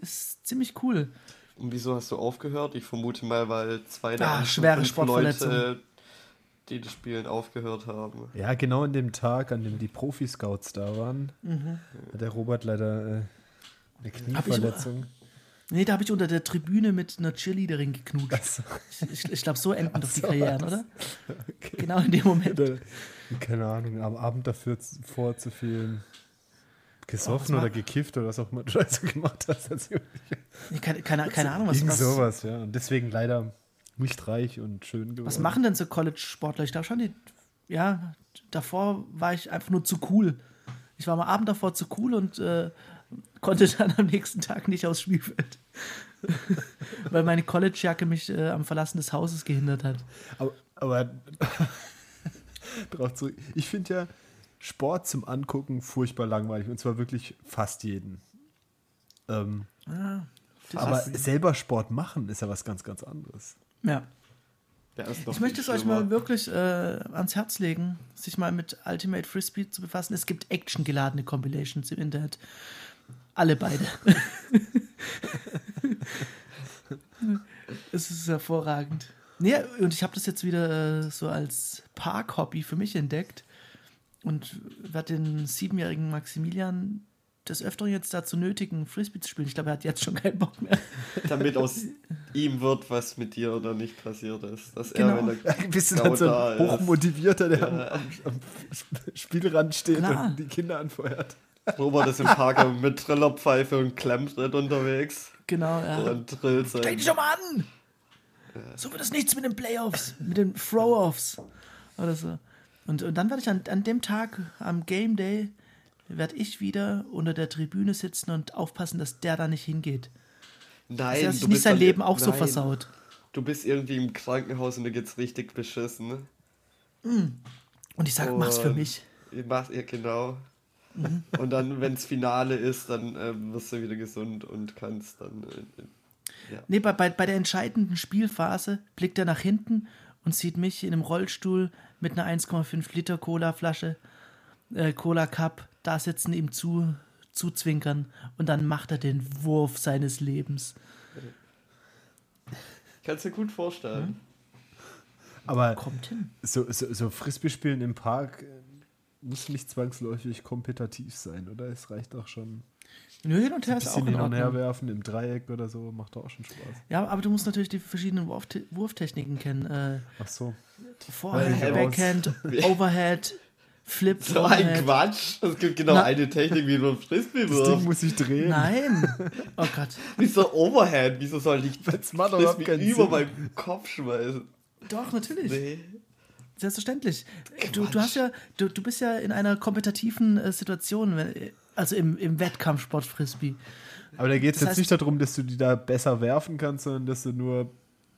ist ziemlich cool. Und wieso hast du aufgehört? Ich vermute mal, weil zwei der Ah, schwere. Leute, die das Spielen aufgehört haben. Ja, genau an dem Tag, an dem die Profi-Scouts da waren, hat der Robert leider äh, eine Knieverletzung. Nee, da habe ich unter der Tribüne mit einer Cheerleaderin geknutscht. Achso, Ich, ich glaube, so enden doch die so, Karrieren, ach oder? Genau in dem Moment. keine Ahnung, am Abend dafür z- vor zu viel gesoffen Oh, oder gekifft oder was auch immer du Scheiße gemacht hast. Also, Nee, keine, keine, keine Ahnung, was, irgend was, sowas, ja. Und deswegen leider nicht reich und schön geworden. was machen denn so College-Sportler? Ich glaube schon, die, ja, davor war ich einfach nur zu cool. Ich war am Abend davor zu cool und äh, konnte dann am nächsten Tag nicht aufs Spielfeld. Weil meine College-Jacke mich äh, am Verlassen des Hauses gehindert hat. Aber, aber drauf zurück. Ich finde ja Sport zum Angucken furchtbar langweilig und zwar wirklich fast jeden. Ähm, Ah, aber selber Sport machen ist ja was ganz, ganz anderes. ja. Ja, Ich möchte es euch mal wirklich äh, ans Herz legen, sich mal mit Ultimate Frisbee zu befassen. Es gibt actiongeladene Compilations im Internet. Alle beide. es ist hervorragend. Nee, und ich habe das jetzt wieder äh, so als Park-Hobby für mich entdeckt und werde den siebenjährigen Maximilian des Öfteren jetzt dazu nötigen, Frisbee zu spielen. Ich glaube, er hat jetzt schon keinen Bock mehr. Damit aus ihm wird, was mit dir oder nicht passiert ist. Dass Genau. er, wenn er Bist du dann so ein hochmotivierter, der Ja. am, am, Spielrand steht Klar. und die Kinder anfeuert? Robert ist im Park mit Trillerpfeife und Klemmbrett unterwegs. Genau, ja. und drillt Stell sein. dich doch mal an! So wird es nichts mit den Playoffs, mit den Throw-Offs oder so. Und, und dann werde ich an, an dem Tag, am Game Day, werde ich wieder unter der Tribüne sitzen und aufpassen, dass der da nicht hingeht. Nein, Dass er sich du nicht bist sein Leben auch so nein. versaut. Du bist irgendwie im Krankenhaus und dir geht's richtig beschissen. ne? Und ich sage, mach's für mich. Macht ihr genau. Mhm. Und dann, wenn's Finale ist, dann ähm, wirst du wieder gesund und kannst dann. Äh, ja. Nee, bei, bei, bei der entscheidenden Spielphase blickt er nach hinten und sieht mich in einem Rollstuhl mit einer 1,5 Liter Cola-Flasche, äh, Cola-Cup, da sitzen, ihm zu, zuzwinkern und dann macht er den Wurf seines Lebens. Kannst du dir gut vorstellen. Aber Kommt hin. so, so, so Frisbee-Spielen im Park äh, muss nicht zwangsläufig kompetitiv sein, oder? Es reicht auch schon. Nö, hin und her Ein ist auch bisschen in hin und her werfen im Dreieck oder so, macht auch schon Spaß. Ja, aber du musst natürlich die verschiedenen Wurfte Wurftechniken kennen. Äh, Ach so. Vorhand, Backhand, Overhead, Flip, So ein Overhead. Quatsch. Es gibt genau Na- eine Technik, wie du ein Frisbee Das Ding wirfst. muss ich drehen. Nein. Oh Gott. Wieso Overhead? Wieso soll ich Das doch Frisbee über meinen Kopf schmeißen? Doch, natürlich. Nee. Selbstverständlich. Du, du hast ja, du, du bist ja in einer kompetitiven äh, Situation, wenn, also im, im Wettkampfsport Frisbee. Aber da geht es jetzt heißt- nicht darum, dass du die da besser werfen kannst, sondern dass du nur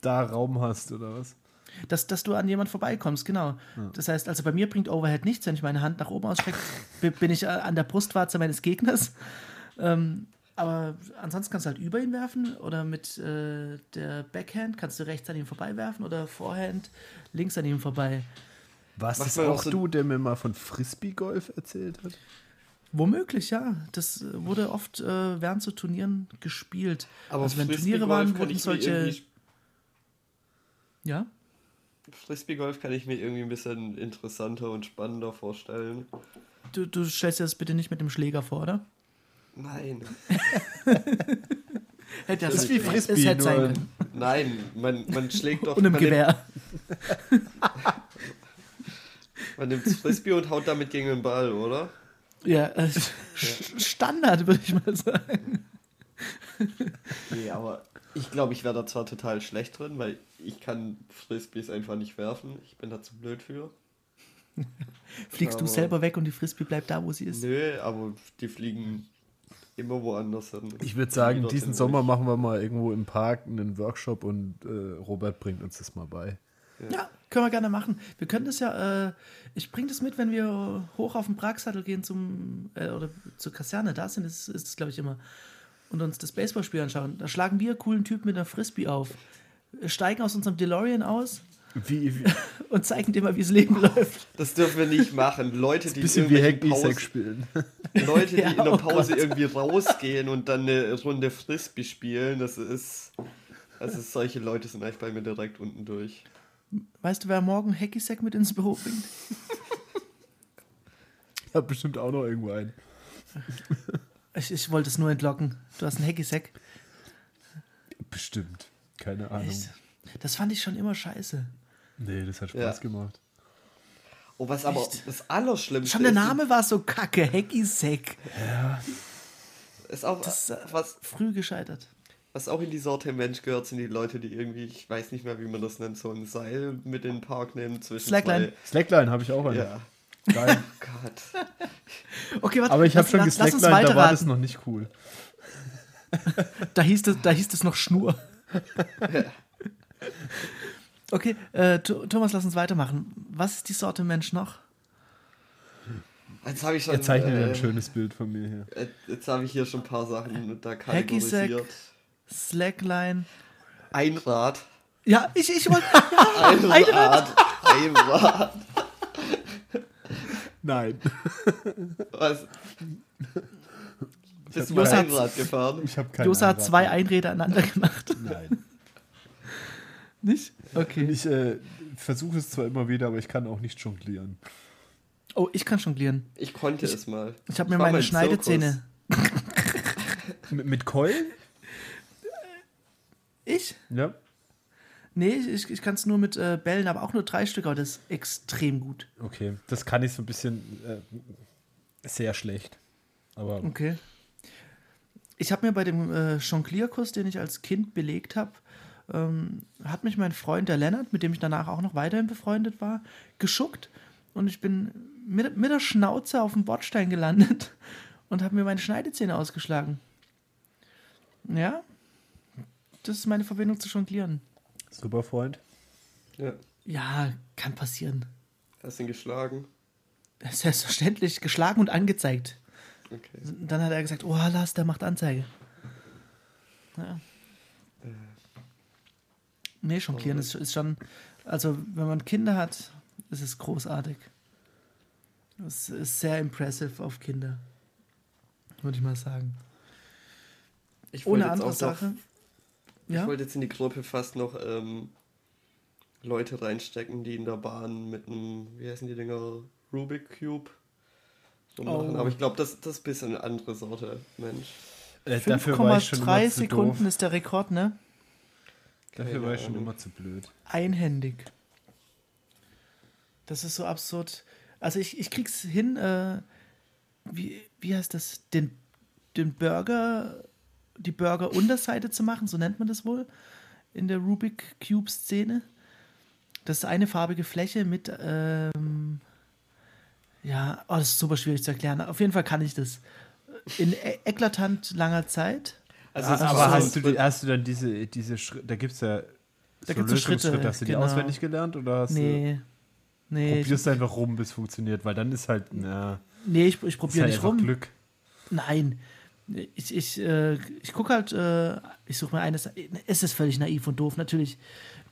da Raum hast, oder was? Dass, dass du an jemand vorbeikommst, genau. Das heißt, also bei mir bringt Overhead nichts, wenn ich meine Hand nach oben ausstrecke, bi- bin ich äh, an der Brustwarze meines Gegners. Ähm, aber ansonsten kannst du halt über ihn werfen oder mit äh, der Backhand kannst du rechts an ihm vorbei werfen oder Vorhand links an ihm vorbei. Was auch so- du, der mir mal von Frisbee-Golf erzählt hat? Womöglich, ja. Das äh, wurde oft äh, während so Turnieren gespielt. Aber also wenn Frisbee-Golf Turniere waren, wurden solche. Ja? Frisbee-Golf kann ich mir irgendwie ein bisschen interessanter und spannender vorstellen. Du, du stellst dir das bitte nicht mit dem Schläger vor, oder? Nein. Hätte Das ist wie Frisbee, Es hätte sein können. Nein, man, man schlägt doch. Und im Gewehr. Nimmt, man nimmt das Frisbee und haut damit gegen den Ball, oder? Ja, äh, Sch- Standard, würde ich mal sagen. Nee, aber ich glaube, ich wäre da zwar total schlecht drin, weil ich kann Frisbees einfach nicht werfen. Ich bin da zu blöd für. Fliegst du Aber- selber weg und die Frisbee bleibt da, wo sie ist. Nö, aber die fliegen immer woanders hin. Ich würde sagen, diesen Sommer ich- machen wir mal irgendwo im Park einen Workshop und äh, Robert bringt uns das mal bei. Ja, können wir gerne machen. Wir können das ja, äh, ich bringe das mit, wenn wir hoch auf den Pragsattel gehen zum, äh, oder zur Kaserne, da sind, ist, ist es, glaube ich, immer, und uns das Baseballspiel anschauen. Da schlagen wir coolen Typen mit einer Frisbee auf, steigen aus unserem DeLorean aus Wie, wie und zeigen dir mal, wie das Leben läuft. Das dürfen wir nicht machen. Leute, die bisschen wie Sack Pausen- spielen. Leute, die Ja, in der oh Pause Gott. irgendwie rausgehen und dann eine Runde Frisbee spielen, das ist. Also solche Leute sind eigentlich bei mir direkt unten durch. Weißt du, wer morgen Hacky-Sack mit ins Büro bringt? Hat bestimmt auch noch irgendwo einen. Ich, ich wollte es nur entlocken. Du hast einen Hacky-Sack. Bestimmt. Keine Ahnung. Echt? Das fand ich schon immer scheiße. Nee, das hat Ja. Spaß gemacht. Oh, was aber Echt? das Allerschlimmste Schon der ist, Name war so kacke, Hacky-Sack. ist auch Das äh, was, früh gescheitert. Was auch in die Sorte Mensch gehört, sind die Leute, die irgendwie, ich weiß nicht mehr, wie man das nennt, so ein Seil mit in den Park nehmen zwischen Slackline. Slackline habe ich auch zwei. einen. Ja. Geil. Gott. Okay, warte. Aber ich habe lass- schon geslacklined, da war das noch nicht cool. Da hieß es, da hieß es noch Schnur. Okay, äh, Th- Thomas, lass uns weitermachen. Was ist die Sorte Mensch noch? Jetzt habe ich schon. Er zeichnet äh, ein schönes Bild von mir hier. äh, Jetzt habe ich hier schon ein paar Sachen da Hacky kategorisiert. Slackline. Einrad. Ja, ich, ich wollte. Ja, Einrad. Einrad. Nein. Was? Bist du Einrad gefahren? Ich habe keine Josa hat zwei mehr. Einräder aneinander gemacht. Nein. Nicht? Okay. Ich äh, versuche es zwar immer wieder, aber ich kann auch nicht jonglieren. Oh, ich kann jonglieren. Ich konnte es mal. Ich habe mir meine Schneidezähne. Mit, mit Keulen? Ich? Ja. Nee, ich, ich kann es nur mit äh, Bällen, aber auch nur drei Stück, aber das ist extrem gut. Okay. Das kann ich so ein bisschen äh, sehr schlecht. Aber Okay. ich habe mir bei dem äh, Jonglierkurs, den ich als Kind belegt habe, ähm, hat mich mein Freund, der Lennart, mit dem ich danach auch noch weiterhin befreundet war, geschuckt und ich bin mit, mit der Schnauze auf dem Bordstein gelandet und habe mir meine Schneidezähne ausgeschlagen. Ja, das ist meine Verbindung zu Jonglieren. Super Freund. Ja. Ja, kann passieren. Hast ihn geschlagen? Selbstverständlich geschlagen und angezeigt. Okay. Dann hat er gesagt, oh Lars, der macht Anzeige. Ja. Nee, Jonglieren ist, ist schon, also wenn man Kinder hat, ist es großartig. Es ist sehr impressive auf Kinder. Würde ich mal sagen. Ich Ohne andere auch Sache. Ich Ja? wollte jetzt in die Gruppe fast noch ähm, Leute reinstecken, die in der Bahn mit einem, wie heißen die Dinger, Rubik Cube so machen. Oh. Aber ich glaube, das, das ist ein bisschen eine andere Sorte Mensch. Äh, dafür war ich schon 5,3 immer zu Sekunden doof. ist der Rekord, ne? Dafür Keine war ich schon Ahnung. immer zu blöd. Einhändig. Das ist so absurd. Also ich, ich krieg's hin, äh, wie, wie heißt das, den, den Burger, die Burger-Unterseite zu machen, so nennt man das wohl, in der Rubik Cube-Szene. Das ist eine farbige Fläche mit, ähm, ja, oh, das ist super schwierig zu erklären. Auf jeden Fall kann ich das. In e eklatant langer Zeit. Also Ah, es ist aber so- hast du, die, hast du dann diese, diese Schritte, da gibt es ja Da gibt's so Schritte. Hast du die genau. auswendig gelernt oder hast Nee. du, Nee, probierst einfach rum, bis es funktioniert? Weil dann ist halt, na, nee, ich, ich probiere halt nicht einfach rum. Glück. Nein. Ich, ich, äh, ich gucke halt, äh, ich suche mir eines. Es ist völlig naiv und doof. Natürlich,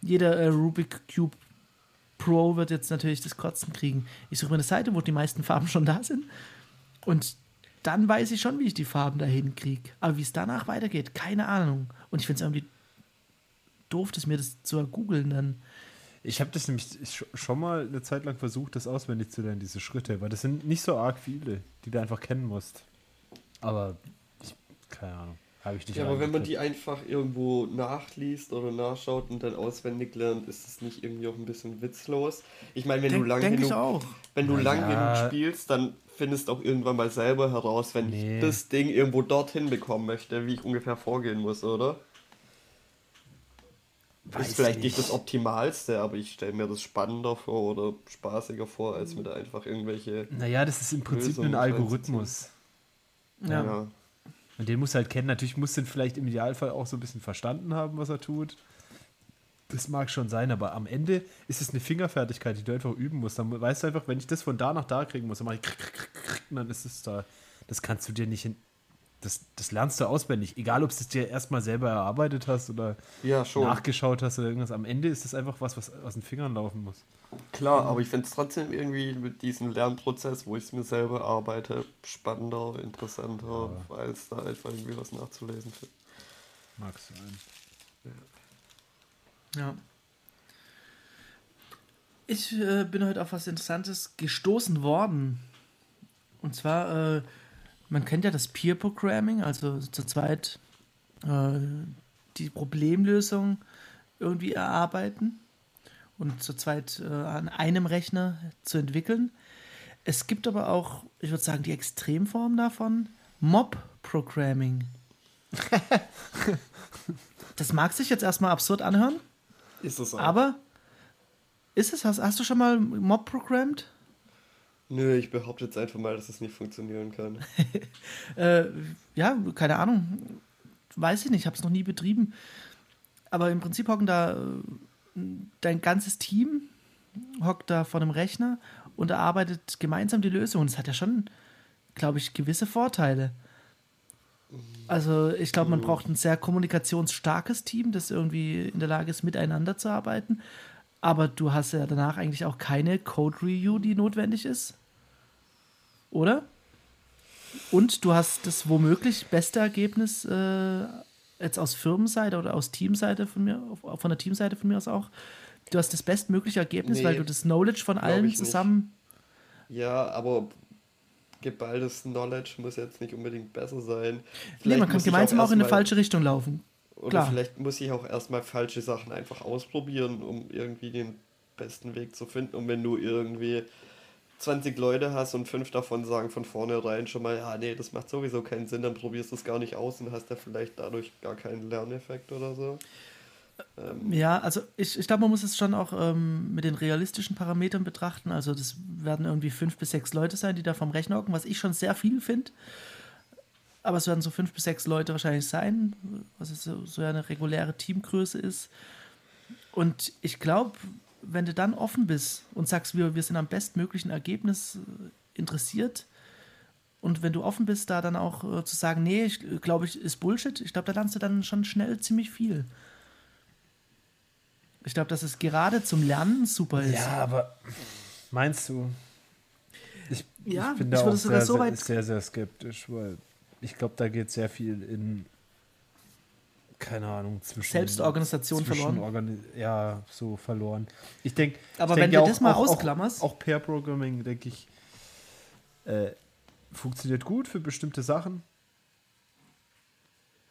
jeder äh, Rubik Cube Pro wird jetzt natürlich das Kotzen kriegen. Ich suche mir eine Seite, wo die meisten Farben schon da sind. Und dann weiß ich schon, wie ich die Farben dahin kriege. Aber wie es danach weitergeht, keine Ahnung. Und ich finde es irgendwie doof, das mir das zu googeln dann. Ich habe das nämlich sch- schon mal eine Zeit lang versucht, das auswendig zu lernen, diese Schritte, weil das sind nicht so arg viele, die du einfach kennen musst. Aber keine Ahnung, habe ich nicht Ja, aber wenn man die einfach irgendwo nachliest oder nachschaut und dann auswendig lernt, ist es nicht irgendwie auch ein bisschen witzlos. Ich meine, wenn du Denk, lang denk ich genug, auch. wenn du Na lang ja. genug spielst, dann findest du auch irgendwann mal selber heraus, wenn Nee. ich das Ding irgendwo dorthin bekommen möchte, wie ich ungefähr vorgehen muss, oder? Weiß ist vielleicht nicht. nicht das Optimalste, aber ich stelle mir das spannender vor oder spaßiger vor, als mit einfach irgendwelche. Naja, das ist im Prinzip Lösungen ein Algorithmus. Ja. Und den muss halt kennen. Natürlich muss den vielleicht im Idealfall auch so ein bisschen verstanden haben, was er tut. Das mag schon sein, aber am Ende ist es eine Fingerfertigkeit, die du einfach üben musst. Dann weißt du einfach, wenn ich das von da nach da kriegen muss, dann mache ich krick, krick, krick, und dann ist es da. Das kannst du dir nicht hin. Das, das lernst du auswendig. Egal, ob du es dir erstmal selber erarbeitet hast oder Ja, schon. nachgeschaut hast oder irgendwas. Am Ende ist es einfach was, was aus den Fingern laufen muss. Klar, aber ich finde es trotzdem irgendwie mit diesem Lernprozess, wo ich es mir selber arbeite, spannender, interessanter, als da einfach irgendwie was nachzulesen. Mag sein. Ja. Ich äh, bin heute auf was Interessantes gestoßen worden. Und zwar, äh, man kennt ja das Peer Programming, also zu zweit äh, die Problemlösung irgendwie erarbeiten und zu zweit äh, an einem Rechner zu entwickeln. Es gibt aber auch, ich würde sagen, die Extremform davon, Mob Programming. das mag sich jetzt erstmal absurd anhören. Ist es auch. Aber ist es, hast, hast du schon mal Mob programmed? Nö, ich behaupte jetzt einfach mal, dass es nicht funktionieren kann. Äh, ja, keine Ahnung. Weiß ich nicht, habe es noch nie betrieben. Aber im Prinzip hocken da äh, dein ganzes Team hockt da vor dem Rechner und erarbeitet gemeinsam die Lösung. Und es hat ja schon, glaube ich, gewisse Vorteile. Also ich glaube, man braucht ein sehr kommunikationsstarkes Team, das irgendwie in der Lage ist, miteinander zu arbeiten. Aber du hast ja danach eigentlich auch keine Code-Review, die notwendig ist. Oder? Und du hast das womöglich beste Ergebnis äh, jetzt aus Firmenseite oder aus Teamseite von mir, von der Teamseite von mir aus auch. Du hast das bestmögliche Ergebnis, Nee, weil du das Knowledge von allen ich nicht. zusammen. Ja, aber geballtes Knowledge muss jetzt nicht unbedingt besser sein. Nee, Vielleicht man kann gemeinsam auch in eine falsche Richtung laufen. Oder klar. vielleicht muss ich auch erstmal falsche Sachen einfach ausprobieren, um irgendwie den besten Weg zu finden. Und wenn du irgendwie 20 Leute hast und fünf davon sagen von vornherein schon mal, ja, nee, das macht sowieso keinen Sinn, dann probierst du es gar nicht aus und hast da vielleicht dadurch gar keinen Lerneffekt oder so. Ähm. Ja, also ich, ich glaube, man muss es schon auch ähm, mit den realistischen Parametern betrachten. Also das werden irgendwie fünf bis sechs Leute sein, die da vom Rechner hocken, was ich schon sehr viel finde. Aber es werden so fünf bis sechs Leute wahrscheinlich sein, was so, so eine reguläre Teamgröße ist. Und ich glaube, wenn du dann offen bist und sagst, wir, wir sind am bestmöglichen Ergebnis äh, interessiert, und wenn du offen bist, da dann auch äh, zu sagen, nee, ich glaube, ich ist Bullshit, ich glaube, da lernst du dann schon schnell ziemlich viel. Ich glaube, dass es gerade zum Lernen super ist. Ja, aber meinst du? Ich, ja, ich bin da auch sehr, so sehr, sehr, sehr skeptisch, weil ich glaube, da geht sehr viel in keine Ahnung, zwischen. Selbstorganisation zwischen verloren. Organi ja, so verloren. Ich denke. Aber ich wenn denk du das mal auch, ausklammerst. Auch, auch Pair Programming, denke ich, äh, funktioniert gut für bestimmte Sachen.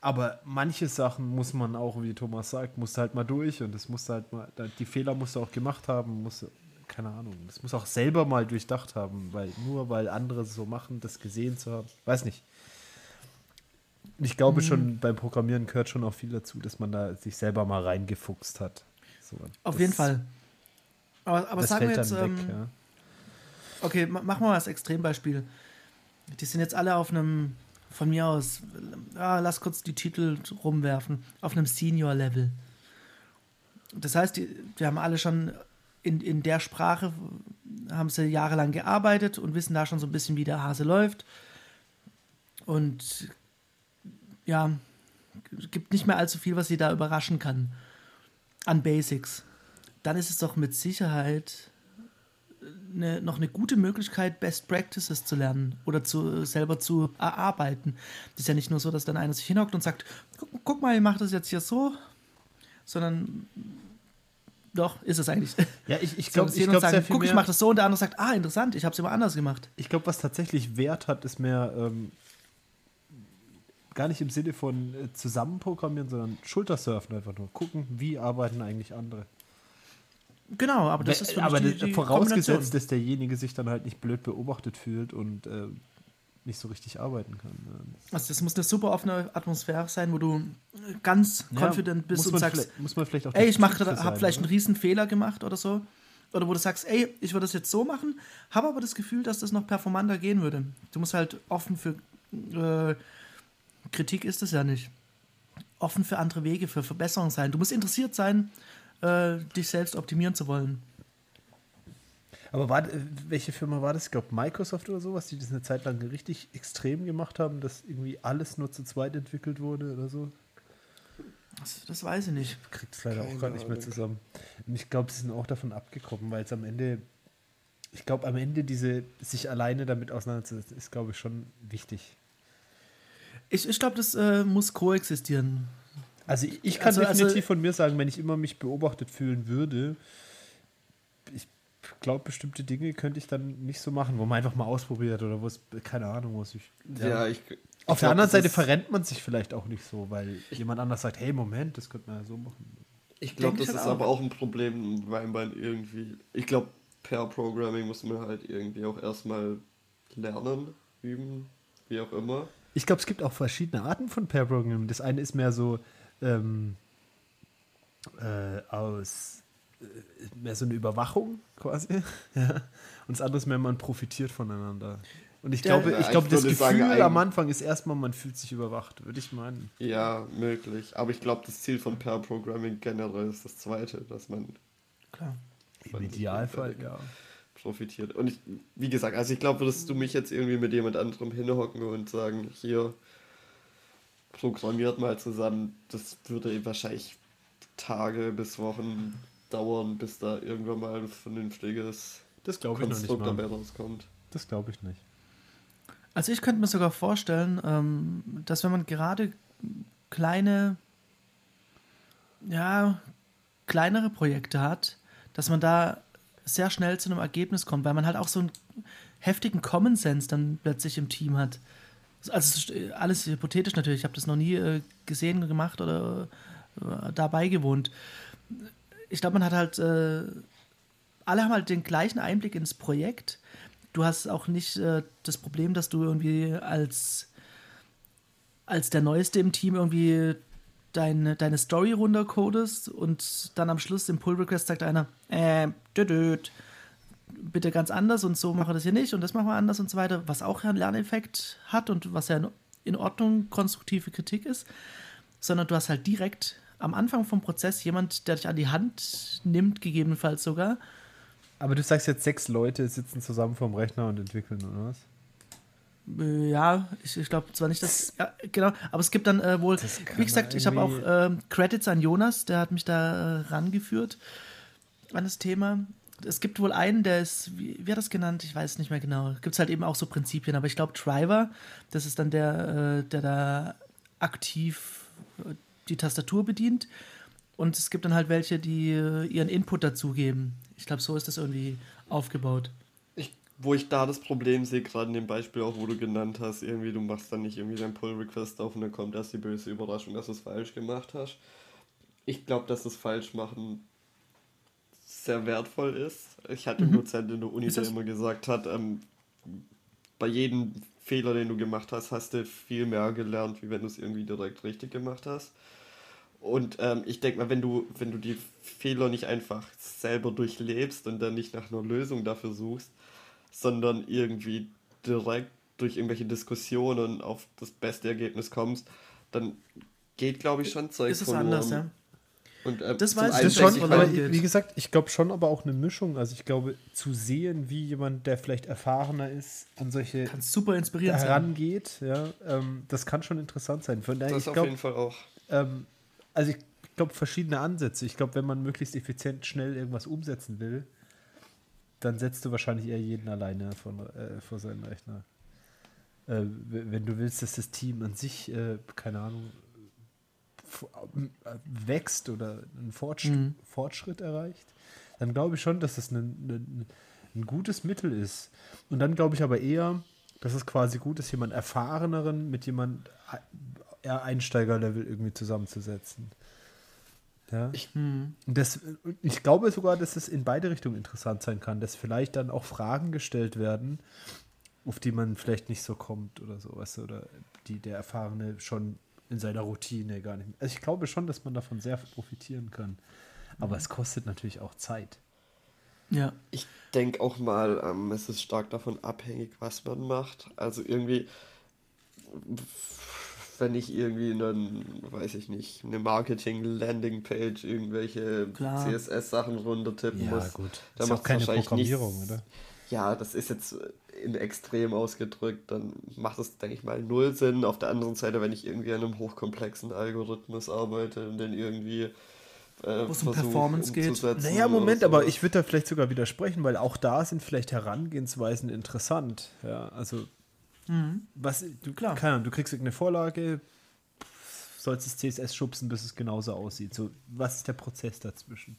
Aber manche Sachen muss man auch, wie Thomas sagt, musst halt mal durch und das muss halt mal, die Fehler musst du auch gemacht haben, musst keine Ahnung, das muss auch selber mal durchdacht haben, weil nur weil andere so machen, das gesehen zu haben, weiß nicht ich glaube mhm. schon, beim Programmieren gehört schon auch viel dazu, dass man da sich selber mal reingefuchst hat. So, Auf jeden Fall. Aber, aber sagen wir jetzt. Weg, ähm, ja. Okay, machen wir mal das Extrembeispiel. Die sind jetzt alle auf einem, von mir aus, ah, lass kurz die Titel rumwerfen, auf einem Senior-Level. Das heißt, die, die haben alle schon in, in der Sprache, haben sie jahrelang gearbeitet und wissen da schon so ein bisschen, wie der Hase läuft. Und ja, gibt nicht mehr allzu viel, was sie da überraschen kann an Basics. Dann ist es doch mit Sicherheit eine, noch eine gute Möglichkeit, Best Practices zu lernen oder zu, selber zu erarbeiten. Das ist ja nicht nur so, dass dann einer sich hinhockt und sagt, guck, guck mal, ich mache das jetzt hier so, sondern doch, ist es eigentlich. Ja, ich, ich glaube, ich glaube, guck, ich mache das so und der andere sagt, ah, interessant, ich habe es immer anders gemacht. Ich glaube, was tatsächlich Wert hat, ist mehr ähm, gar nicht im Sinne von äh, zusammenprogrammieren, sondern Schultersurfen einfach nur. Gucken, wie arbeiten eigentlich andere. Genau, aber das ist für aber die, die vorausgesetzt, dass derjenige sich dann halt nicht blöd beobachtet fühlt und äh, nicht so richtig arbeiten kann. Also das muss eine super offene Atmosphäre sein, wo du ganz ja, confident bist und sagst, muss man vielleicht auch ey, ich habe vielleicht oder? einen riesen Fehler gemacht oder so. Oder wo du sagst, ey, ich würde das jetzt so machen, habe aber das Gefühl, dass das noch performanter gehen würde. Du musst halt offen für äh, Kritik ist es ja nicht. Offen für andere Wege, für Verbesserung sein. Du musst interessiert sein, äh, dich selbst optimieren zu wollen. Aber war, welche Firma war das? Ich glaube Microsoft oder sowas, die das eine Zeit lang richtig extrem gemacht haben, dass irgendwie alles nur zu zweit entwickelt wurde oder so? Das, das weiß ich nicht. Kriegt es leider Keine auch gar nicht mehr zusammen. Und ich glaube, sie sind auch davon abgekommen, weil es am Ende, ich glaube, am Ende diese, sich alleine damit auseinanderzusetzen, ist, glaube ich, schon wichtig. Ich, ich glaube, das äh, muss koexistieren. Also ich, ich kann also, also definitiv also, von mir sagen, wenn ich immer mich beobachtet fühlen würde, ich glaube, bestimmte Dinge könnte ich dann nicht so machen, wo man einfach mal ausprobiert oder wo es, keine Ahnung, was ich. Ja, ja ich. Auf der anderen Seite verrennt man sich vielleicht auch nicht so, weil jemand anders sagt, hey, Moment, das könnte man ja so machen. Ich glaube, das ist auch. aber auch ein Problem, weil man irgendwie, ich glaube, per Programming muss man halt irgendwie auch erstmal lernen, üben, wie auch immer. Ich glaube, es gibt auch verschiedene Arten von Pair Programming. Das eine ist mehr so ähm, äh, aus äh, mehr so eine Überwachung quasi. ja. Und das andere ist mehr, man profitiert voneinander. Und ich glaube, ja, ich glaube, das Gefühl sagen, am Anfang ist erstmal, man fühlt sich überwacht, würde ich meinen. Ja, möglich. Aber ich glaube, das Ziel von Pair Programming generell ist das zweite, dass man. Klar. Im Idealfall, ja profitiert. Und ich, wie gesagt, also ich glaube, würdest du mich jetzt irgendwie mit jemand anderem hinhocken und sagen, hier programmiert mal zusammen, das würde wahrscheinlich Tage bis Wochen dauern, bis da irgendwann mal ein vernünftiges das Konstrukt dabei rauskommt. Das glaube ich nicht. Also ich könnte mir sogar vorstellen, ähm, dass wenn man gerade kleine, ja, kleinere Projekte hat, dass man da sehr schnell zu einem Ergebnis kommt, weil man halt auch so einen heftigen Common Sense dann plötzlich im Team hat. Also alles hypothetisch natürlich, ich habe das noch nie äh, gesehen, gemacht oder äh, dabei gewohnt. Ich glaube, man hat halt, äh, alle haben halt den gleichen Einblick ins Projekt. du hast auch nicht äh, das Problem, dass du irgendwie als, als der Neueste im Team irgendwie deine, deine Story runtercodest und dann am Schluss im Pull Request sagt einer, äh, dödöd, bitte ganz anders und so machen wir das hier nicht und das machen wir anders und so weiter, was auch einen Lerneffekt hat und was ja in Ordnung konstruktive Kritik ist, sondern du hast halt direkt am Anfang vom Prozess jemand, der dich an die Hand nimmt, gegebenenfalls sogar. Aber du sagst jetzt, sechs Leute sitzen zusammen vorm Rechner und entwickeln, oder was? Äh, ja, ich, ich glaube zwar nicht, dass. Ja, genau, aber es gibt dann äh, wohl. Wie gesagt, ich habe auch äh, Credits an Jonas, der hat mich da äh, rangeführt an das Thema. Es gibt wohl einen, der ist, wie, wie hat das genannt? Ich weiß nicht mehr genau. Gibt es halt eben auch so Prinzipien, aber ich glaube, Driver, das ist dann der, äh, der da aktiv äh, die Tastatur bedient. Und es gibt dann halt welche, die ihren Input dazugeben. Ich glaube, so ist das irgendwie aufgebaut wo ich da das Problem sehe, gerade in dem Beispiel auch, wo du genannt hast, irgendwie, du machst dann nicht irgendwie dein Pull-Request auf und dann kommt erst die böse Überraschung, dass du es falsch gemacht hast. Ich glaube, dass das Falschmachen sehr wertvoll ist. Ich hatte mhm. einen Dozent in der Uni, der immer gesagt hat, ähm, bei jedem Fehler, den du gemacht hast, hast du viel mehr gelernt, wie wenn du es irgendwie direkt richtig gemacht hast. Und ähm, ich denke mal, wenn du, wenn du die Fehler nicht einfach selber durchlebst und dann nicht nach einer Lösung dafür suchst, sondern irgendwie direkt durch irgendwelche Diskussionen auf das beste Ergebnis kommst, dann geht, glaube ich, schon Zeug Ist es anders, ja. Und, äh, das weiß ich schon, aber wie gesagt, ich glaube schon aber auch eine Mischung. Also ich glaube, zu sehen, wie jemand, der vielleicht erfahrener ist, an solche kann super inspirierend herangeht, sein. ja, ähm, das kann schon interessant sein. Von daher, das auf glaub, jeden Fall auch. Ähm, also ich glaube, verschiedene Ansätze. Ich glaube, wenn man möglichst effizient schnell irgendwas umsetzen will, dann setzt du wahrscheinlich eher jeden alleine von, äh, vor seinen Rechner. Äh, wenn du willst, dass das Team an sich, äh, keine Ahnung, äh, wächst oder einen Fortschritt, mhm. Fortschritt erreicht, dann glaube ich schon, dass das ein, ein, ein gutes Mittel ist. Und dann glaube ich aber eher, dass es quasi gut ist, jemand Erfahreneren mit jemand äh, eher Einsteigerlevel irgendwie zusammenzusetzen. Ja. Ich, hm. das, ich glaube sogar, dass es in beide Richtungen interessant sein kann, dass vielleicht dann auch Fragen gestellt werden, auf die man vielleicht nicht so kommt oder so, weißt du, oder die der Erfahrene schon in seiner Routine gar nicht. Also ich glaube schon, dass man davon sehr profitieren kann. Aber mhm. es kostet natürlich auch Zeit. Ja. Ich denke auch mal, ähm, es ist stark davon abhängig, was man macht. Also irgendwie wenn ich irgendwie einen, weiß ich nicht, eine Marketing-Landing-Page, irgendwelche CSS-Sachen runtertippen ja, muss. Gut. Da macht keine Programmierung, nicht, oder? Ja, das ist jetzt in extrem ausgedrückt, dann macht es, denke ich mal, null Sinn. Auf der anderen Seite, wenn ich irgendwie an einem hochkomplexen Algorithmus arbeite und den irgendwie äh, Wo es um Performance geht. Naja, Moment, aber ich würde da vielleicht sogar widersprechen, weil auch da sind vielleicht Herangehensweisen interessant. Ja, also Mhm. Was, du, Klar. Keine Ahnung, du kriegst irgendeine Vorlage, sollst das CSS schubsen, bis es genauso aussieht. So, was ist der Prozess dazwischen?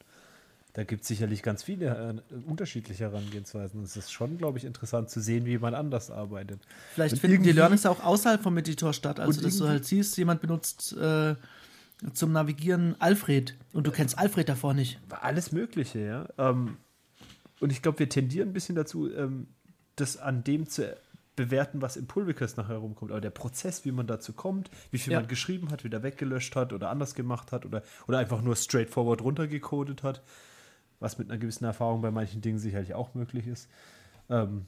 Da gibt es sicherlich ganz viele äh, unterschiedliche Herangehensweisen. Es ist schon, glaube ich, interessant zu sehen, wie jemand anders arbeitet. Vielleicht und finden die Learnings auch außerhalb vom Editor statt. Also, dass du halt siehst, jemand benutzt äh, zum Navigieren Alfred und du kennst Alfred davor nicht. Alles Mögliche, ja. Ähm, und ich glaube, wir tendieren ein bisschen dazu, ähm, das an dem zu bewerten, was im Pull Request nachher rumkommt. Aber der Prozess, wie man dazu kommt, wie viel ja. man geschrieben hat, wieder weggelöscht hat oder anders gemacht hat oder, oder einfach nur straightforward runtergecodet hat, was mit einer gewissen Erfahrung bei manchen Dingen sicherlich auch möglich ist. Ähm,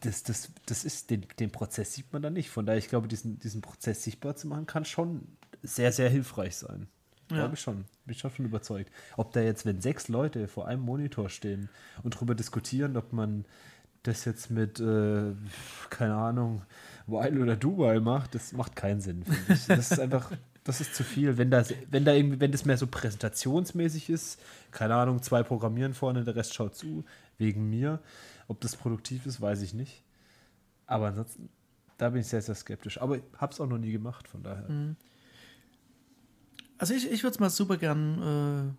das, das, das ist, den, den Prozess sieht man da nicht. Von daher, ich glaube, diesen, diesen Prozess sichtbar zu machen, kann schon sehr, sehr hilfreich sein. Ja. Glaube ich schon. Bin ich schon von überzeugt. Ob da jetzt, wenn sechs Leute vor einem Monitor stehen und darüber diskutieren, ob man das jetzt mit, äh, keine Ahnung, While oder Do-While macht, das macht keinen Sinn. Das ist einfach, das ist zu viel. Wenn das, wenn da irgendwie, wenn das mehr so präsentationsmäßig ist, keine Ahnung, zwei programmieren vorne, der Rest schaut zu, wegen mir. Ob das produktiv ist, weiß ich nicht. Aber ansonsten, da bin ich sehr, sehr skeptisch. Aber ich habe es auch noch nie gemacht, von daher. Mhm. Also ich, ich würde es mal super gern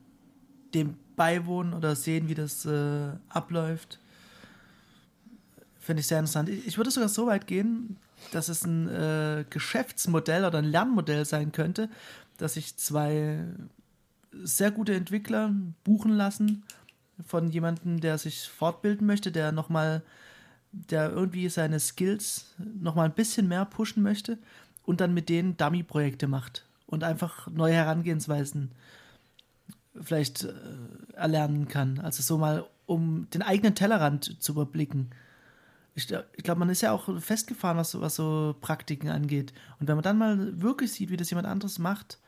äh, dem beiwohnen oder sehen, wie das äh, abläuft. Finde ich sehr interessant. Ich würde sogar so weit gehen, dass es ein äh, Geschäftsmodell oder ein Lernmodell sein könnte, dass sich zwei sehr gute Entwickler buchen lassen von jemandem, der sich fortbilden möchte, der nochmal, der irgendwie seine Skills nochmal ein bisschen mehr pushen möchte und dann mit denen Dummy-Projekte macht und einfach neue Herangehensweisen vielleicht äh, erlernen kann. Also so mal, um den eigenen Tellerrand zu überblicken. Ich, ich glaube, man ist ja auch festgefahren, was, was so Praktiken angeht. Und wenn man dann mal wirklich sieht, wie das jemand anderes macht,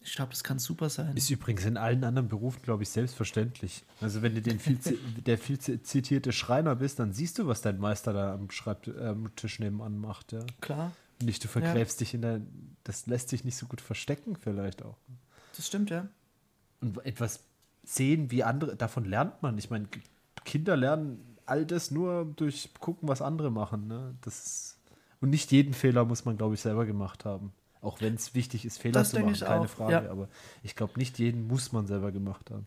ich glaube, das kann super sein. Ist übrigens in allen anderen Berufen, glaube ich, selbstverständlich. Also wenn du den viel, der viel zitierte Schreiner bist, dann siehst du, was dein Meister da am Schreibtisch nebenan macht. Ja. Klar. Nicht, du vergräbst ja. dich in der. Das lässt sich nicht so gut verstecken, vielleicht auch. Das stimmt, ja. Und etwas sehen, wie andere. Davon lernt man. Ich meine, Kinder lernen all das nur durch gucken, was andere machen. Ne? Das und nicht jeden Fehler muss man, glaube ich, selber gemacht haben. Auch wenn es wichtig ist, Fehler das zu machen, keine auch. Frage. Ja. Aber ich glaube, nicht jeden muss man selber gemacht haben.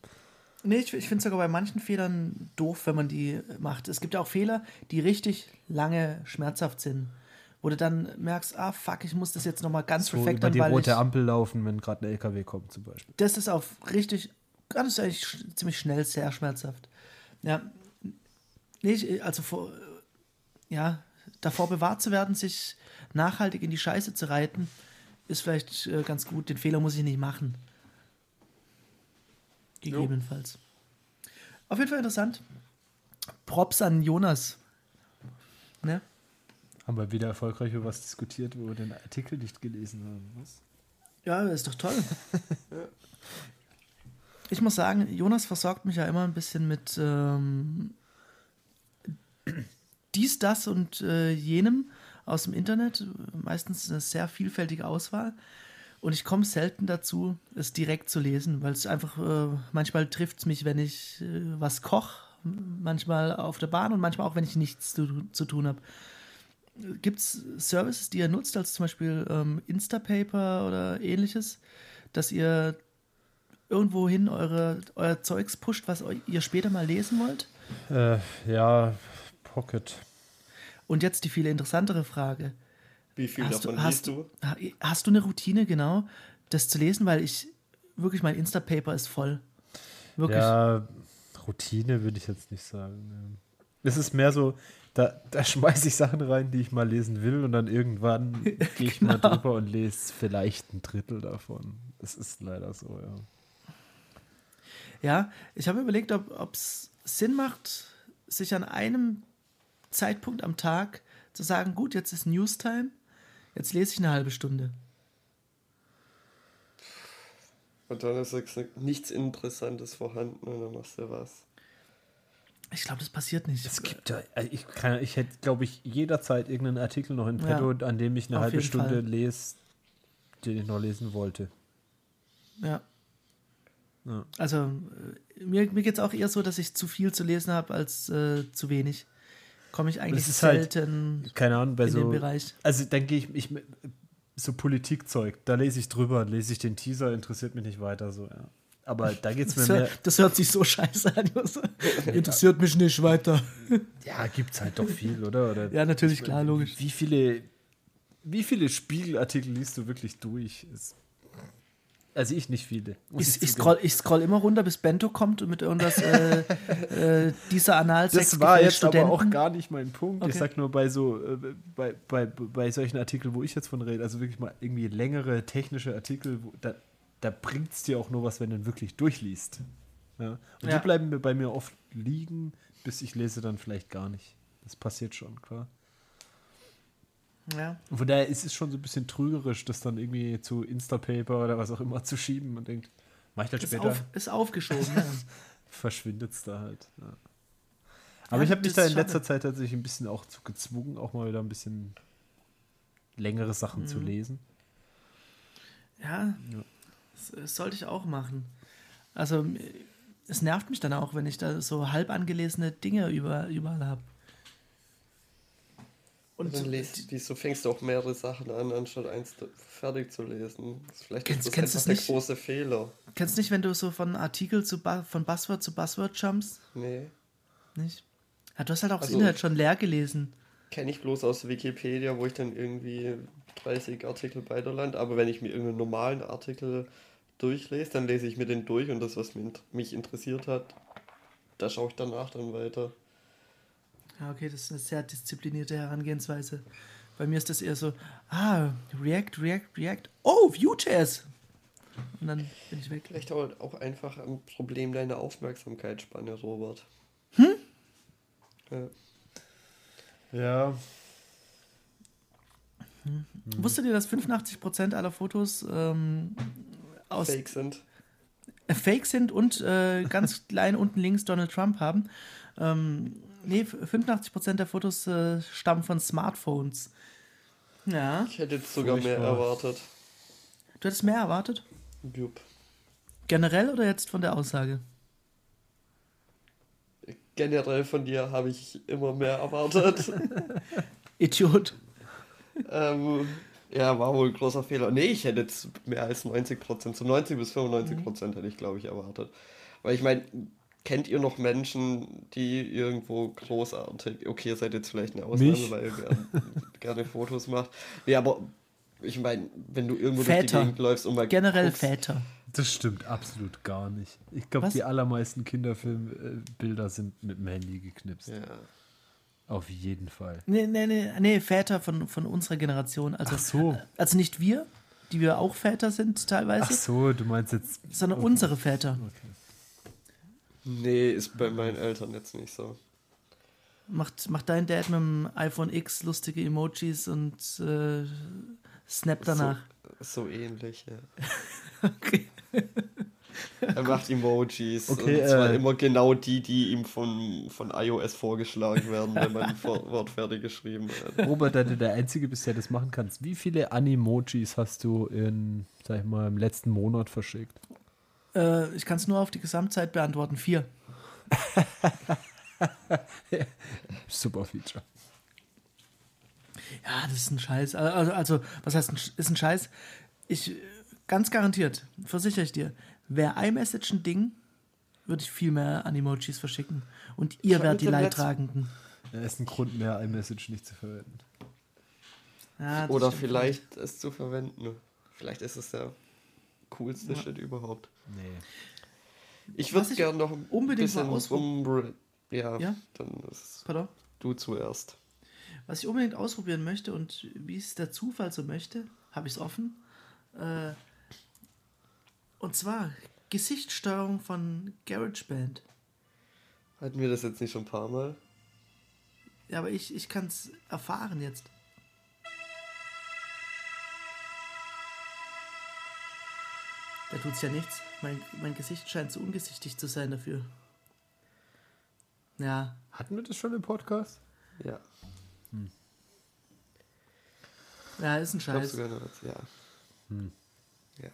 Nee, ich, ich finde es sogar bei manchen Fehlern doof, wenn man die macht. Es gibt ja auch Fehler, die richtig lange schmerzhaft sind. Wo du dann merkst, ah fuck, ich muss das jetzt nochmal ganz so perfekt über die rote Ampel laufen, wenn gerade ein LKW kommt zum Beispiel. Das ist auch richtig, das ist eigentlich ziemlich schnell sehr schmerzhaft. Ja, nee, also vor, ja, davor bewahrt zu werden, sich nachhaltig in die Scheiße zu reiten, ist vielleicht äh, ganz gut. Den Fehler muss ich nicht machen. Gegebenenfalls. Jo. Auf jeden Fall interessant. Props an Jonas. Ne? Haben wir wieder erfolgreich über was diskutiert, wo wir den Artikel nicht gelesen haben. Was? Ja, ist doch toll. ich muss sagen, Jonas versorgt mich ja immer ein bisschen mit ähm, dies, das und äh, jenem aus dem Internet. Meistens eine sehr vielfältige Auswahl. Und ich komme selten dazu, es direkt zu lesen, weil es einfach, äh, manchmal trifft es mich, wenn ich äh, was koche, manchmal auf der Bahn und manchmal auch, wenn ich nichts zu, zu tun habe. Gibt es Services, die ihr nutzt, als zum Beispiel ähm, Instapaper oder ähnliches, dass ihr irgendwohin eure, euer Zeugs pusht, was ihr später mal lesen wollt? Äh, ja, Pocket. Und jetzt die viel interessantere Frage. Wie viel hast davon du, hast, du? Hast du eine Routine, genau, das zu lesen? Weil ich wirklich, mein Instapaper ist voll. Wirklich. Ja, Routine würde ich jetzt nicht sagen. Es ist mehr so, da, da schmeiße ich Sachen rein, die ich mal lesen will und dann irgendwann gehe ich genau. mal drüber und lese vielleicht ein Drittel davon. Es ist leider so, ja. Ja, ich habe überlegt, ob es Sinn macht, sich an einem Zeitpunkt am Tag zu sagen, gut, jetzt ist Newstime, jetzt lese ich eine halbe Stunde. Und dann ist nichts Interessantes vorhanden und dann machst du was. Ich glaube, das passiert nicht. Es gibt ja, äh, ich, kann, ich hätte, glaube ich, jederzeit irgendeinen Artikel noch in petto, ja, an dem ich eine halbe Stunde Fall. lese, den ich noch lesen wollte. Ja. ja. Also, äh, mir, mir geht es auch eher so, dass ich zu viel zu lesen habe als äh, zu wenig komme ich eigentlich halt, selten halt, keine Ahnung, bei in so, den Bereich. Also dann gehe ich, ich so Politikzeug, da lese ich drüber, lese ich den Teaser, interessiert mich nicht weiter so, ja. Aber da geht es mir das mehr. Das hört sich so scheiße an. interessiert mich nicht weiter. Ja, gibt es halt doch viel, oder? oder ja, natürlich, klar, logisch. Wie viele, wie viele Spiegelartikel liest du wirklich durch? Ist also ich nicht viele. Ich, ich, scroll, ich scroll immer runter, bis Bento kommt und mit irgendwas äh, äh, dieser Analsex Das war jetzt Studenten. aber auch gar nicht mein Punkt. Okay. Ich sag nur bei so, äh, bei, bei, bei solchen Artikeln, wo ich jetzt von rede, also wirklich mal irgendwie längere technische Artikel, wo, da, da bringt es dir auch nur was, wenn du ihn wirklich durchliest. Ja? Und ja. die bleiben bei mir oft liegen, bis ich lese dann vielleicht gar nicht. Das passiert schon, klar. Ja. von daher ist es schon so ein bisschen trügerisch, das dann irgendwie zu Instapaper oder was auch immer zu schieben und denkt, mach ich das ist später. Auf, ist aufgeschoben, ja. Verschwindet es da halt. Ja. Aber ich habe mich da in letzter schade. Zeit tatsächlich ein bisschen auch zu gezwungen, auch mal wieder ein bisschen längere Sachen mhm. zu lesen. Ja, das sollte ich auch machen. Also es nervt mich dann auch, wenn ich da so halb angelesene Dinge über, überall habe. Und dann liest, wieso fängst du auch mehrere Sachen an, anstatt eins fertig zu lesen? Vielleicht kennst, ist das kennst einfach der nicht? große Fehler. Kennst du nicht, wenn du so von Artikel zu ba von Buzzword zu Buzzword jumpst? Nee. Nicht? Ja, du hast halt auch also, das Internet schon leer gelesen. Kenne ich bloß aus Wikipedia, wo ich dann irgendwie 30 Artikel weiterland, aber wenn ich mir irgendeinen normalen Artikel durchlese, dann lese ich mir den durch und das, was mich interessiert hat, da schaue ich danach dann weiter. Ja, okay, das ist eine sehr disziplinierte Herangehensweise. Bei mir ist das eher so, ah, React, React, React. Oh, Vue.js. Und dann bin ich weg. Vielleicht auch, auch einfach ein Problem deiner Aufmerksamkeitsspanne, Robert. Hm? Ja. Ja. Hm. Wusstet ihr, dass 85% aller Fotos ähm, aus Fake sind. Fake sind und äh, ganz klein unten links Donald Trump haben? Ähm, nee, 85% der Fotos äh, stammen von Smartphones. Ja. Ich hätte jetzt sogar mehr Furchtbar. erwartet. Du hättest mehr erwartet? Jupp. Generell oder jetzt von der Aussage? Generell von dir habe ich immer mehr erwartet. Idiot. ähm, ja, war wohl ein großer Fehler. Nee, ich hätte jetzt mehr als 90%, so 90 bis 95% hätte ich, glaube ich, erwartet. Weil ich meine, kennt ihr noch Menschen, die irgendwo großartig, okay, ihr seid jetzt vielleicht eine Ausnahme, Mich? weil ihr gerne, gerne Fotos macht. Nee, aber ich meine, wenn du irgendwo durch die Väter. Gegend läufst und mal Generell guckst, Väter. Das stimmt absolut gar nicht. Ich glaube, die allermeisten Kinderfilmbilder sind mit dem Handy geknipst. Ja. Auf jeden Fall. Nee, nee, nee, nee Väter von, von unserer Generation. Also, Ach so. also nicht wir, die wir auch Väter sind teilweise, Ach so, du meinst jetzt. sondern unsere Väter. Nee, ist bei meinen Eltern jetzt nicht so. Macht, macht dein Dad mit dem iPhone X lustige Emojis und äh, snappt danach. So, so ähnlich, ja. Okay. Er macht Emojis. Okay, und zwar äh, immer genau die, die ihm von, von iOS vorgeschlagen werden, wenn man Wort fertig geschrieben hat. Robert, da du der Einzige bist, der das machen kannst. Wie viele Animojis hast du in, sag ich mal, im letzten Monat verschickt? Äh, ich kann es nur auf die Gesamtzeit beantworten. Vier. Super Feature. Ja, das ist ein Scheiß. Also, also was heißt, ein, ist ein Scheiß? Ich, äh, ganz garantiert, versichere ich dir, wäre iMessage ein Ding, würde ich viel mehr Animojis verschicken. Und ihr hab wärt die Leidtragenden. Ja, ist ein Grund mehr, iMessage nicht zu verwenden. Ja, Oder vielleicht es zu verwenden. Vielleicht ist es der coolste Shit überhaupt. Nee. Ich würde gerne noch ein unbedingt bisschen ausprob- um... Ja, Ja? dann ist Pardon? du zuerst. Was ich unbedingt ausprobieren möchte und wie es der Zufall so möchte, habe ich es offen. Äh, und zwar Gesichtssteuerung von GarageBand. Hatten wir das jetzt nicht schon ein paar Mal? Ja, aber ich, ich kann es erfahren jetzt. Da tut's ja nichts. Mein, mein Gesicht scheint zu ungesichtig zu sein dafür. Ja, Hatten wir das schon im Podcast? Ja. ja, ist ein Scheiß. sogar ja. Ja.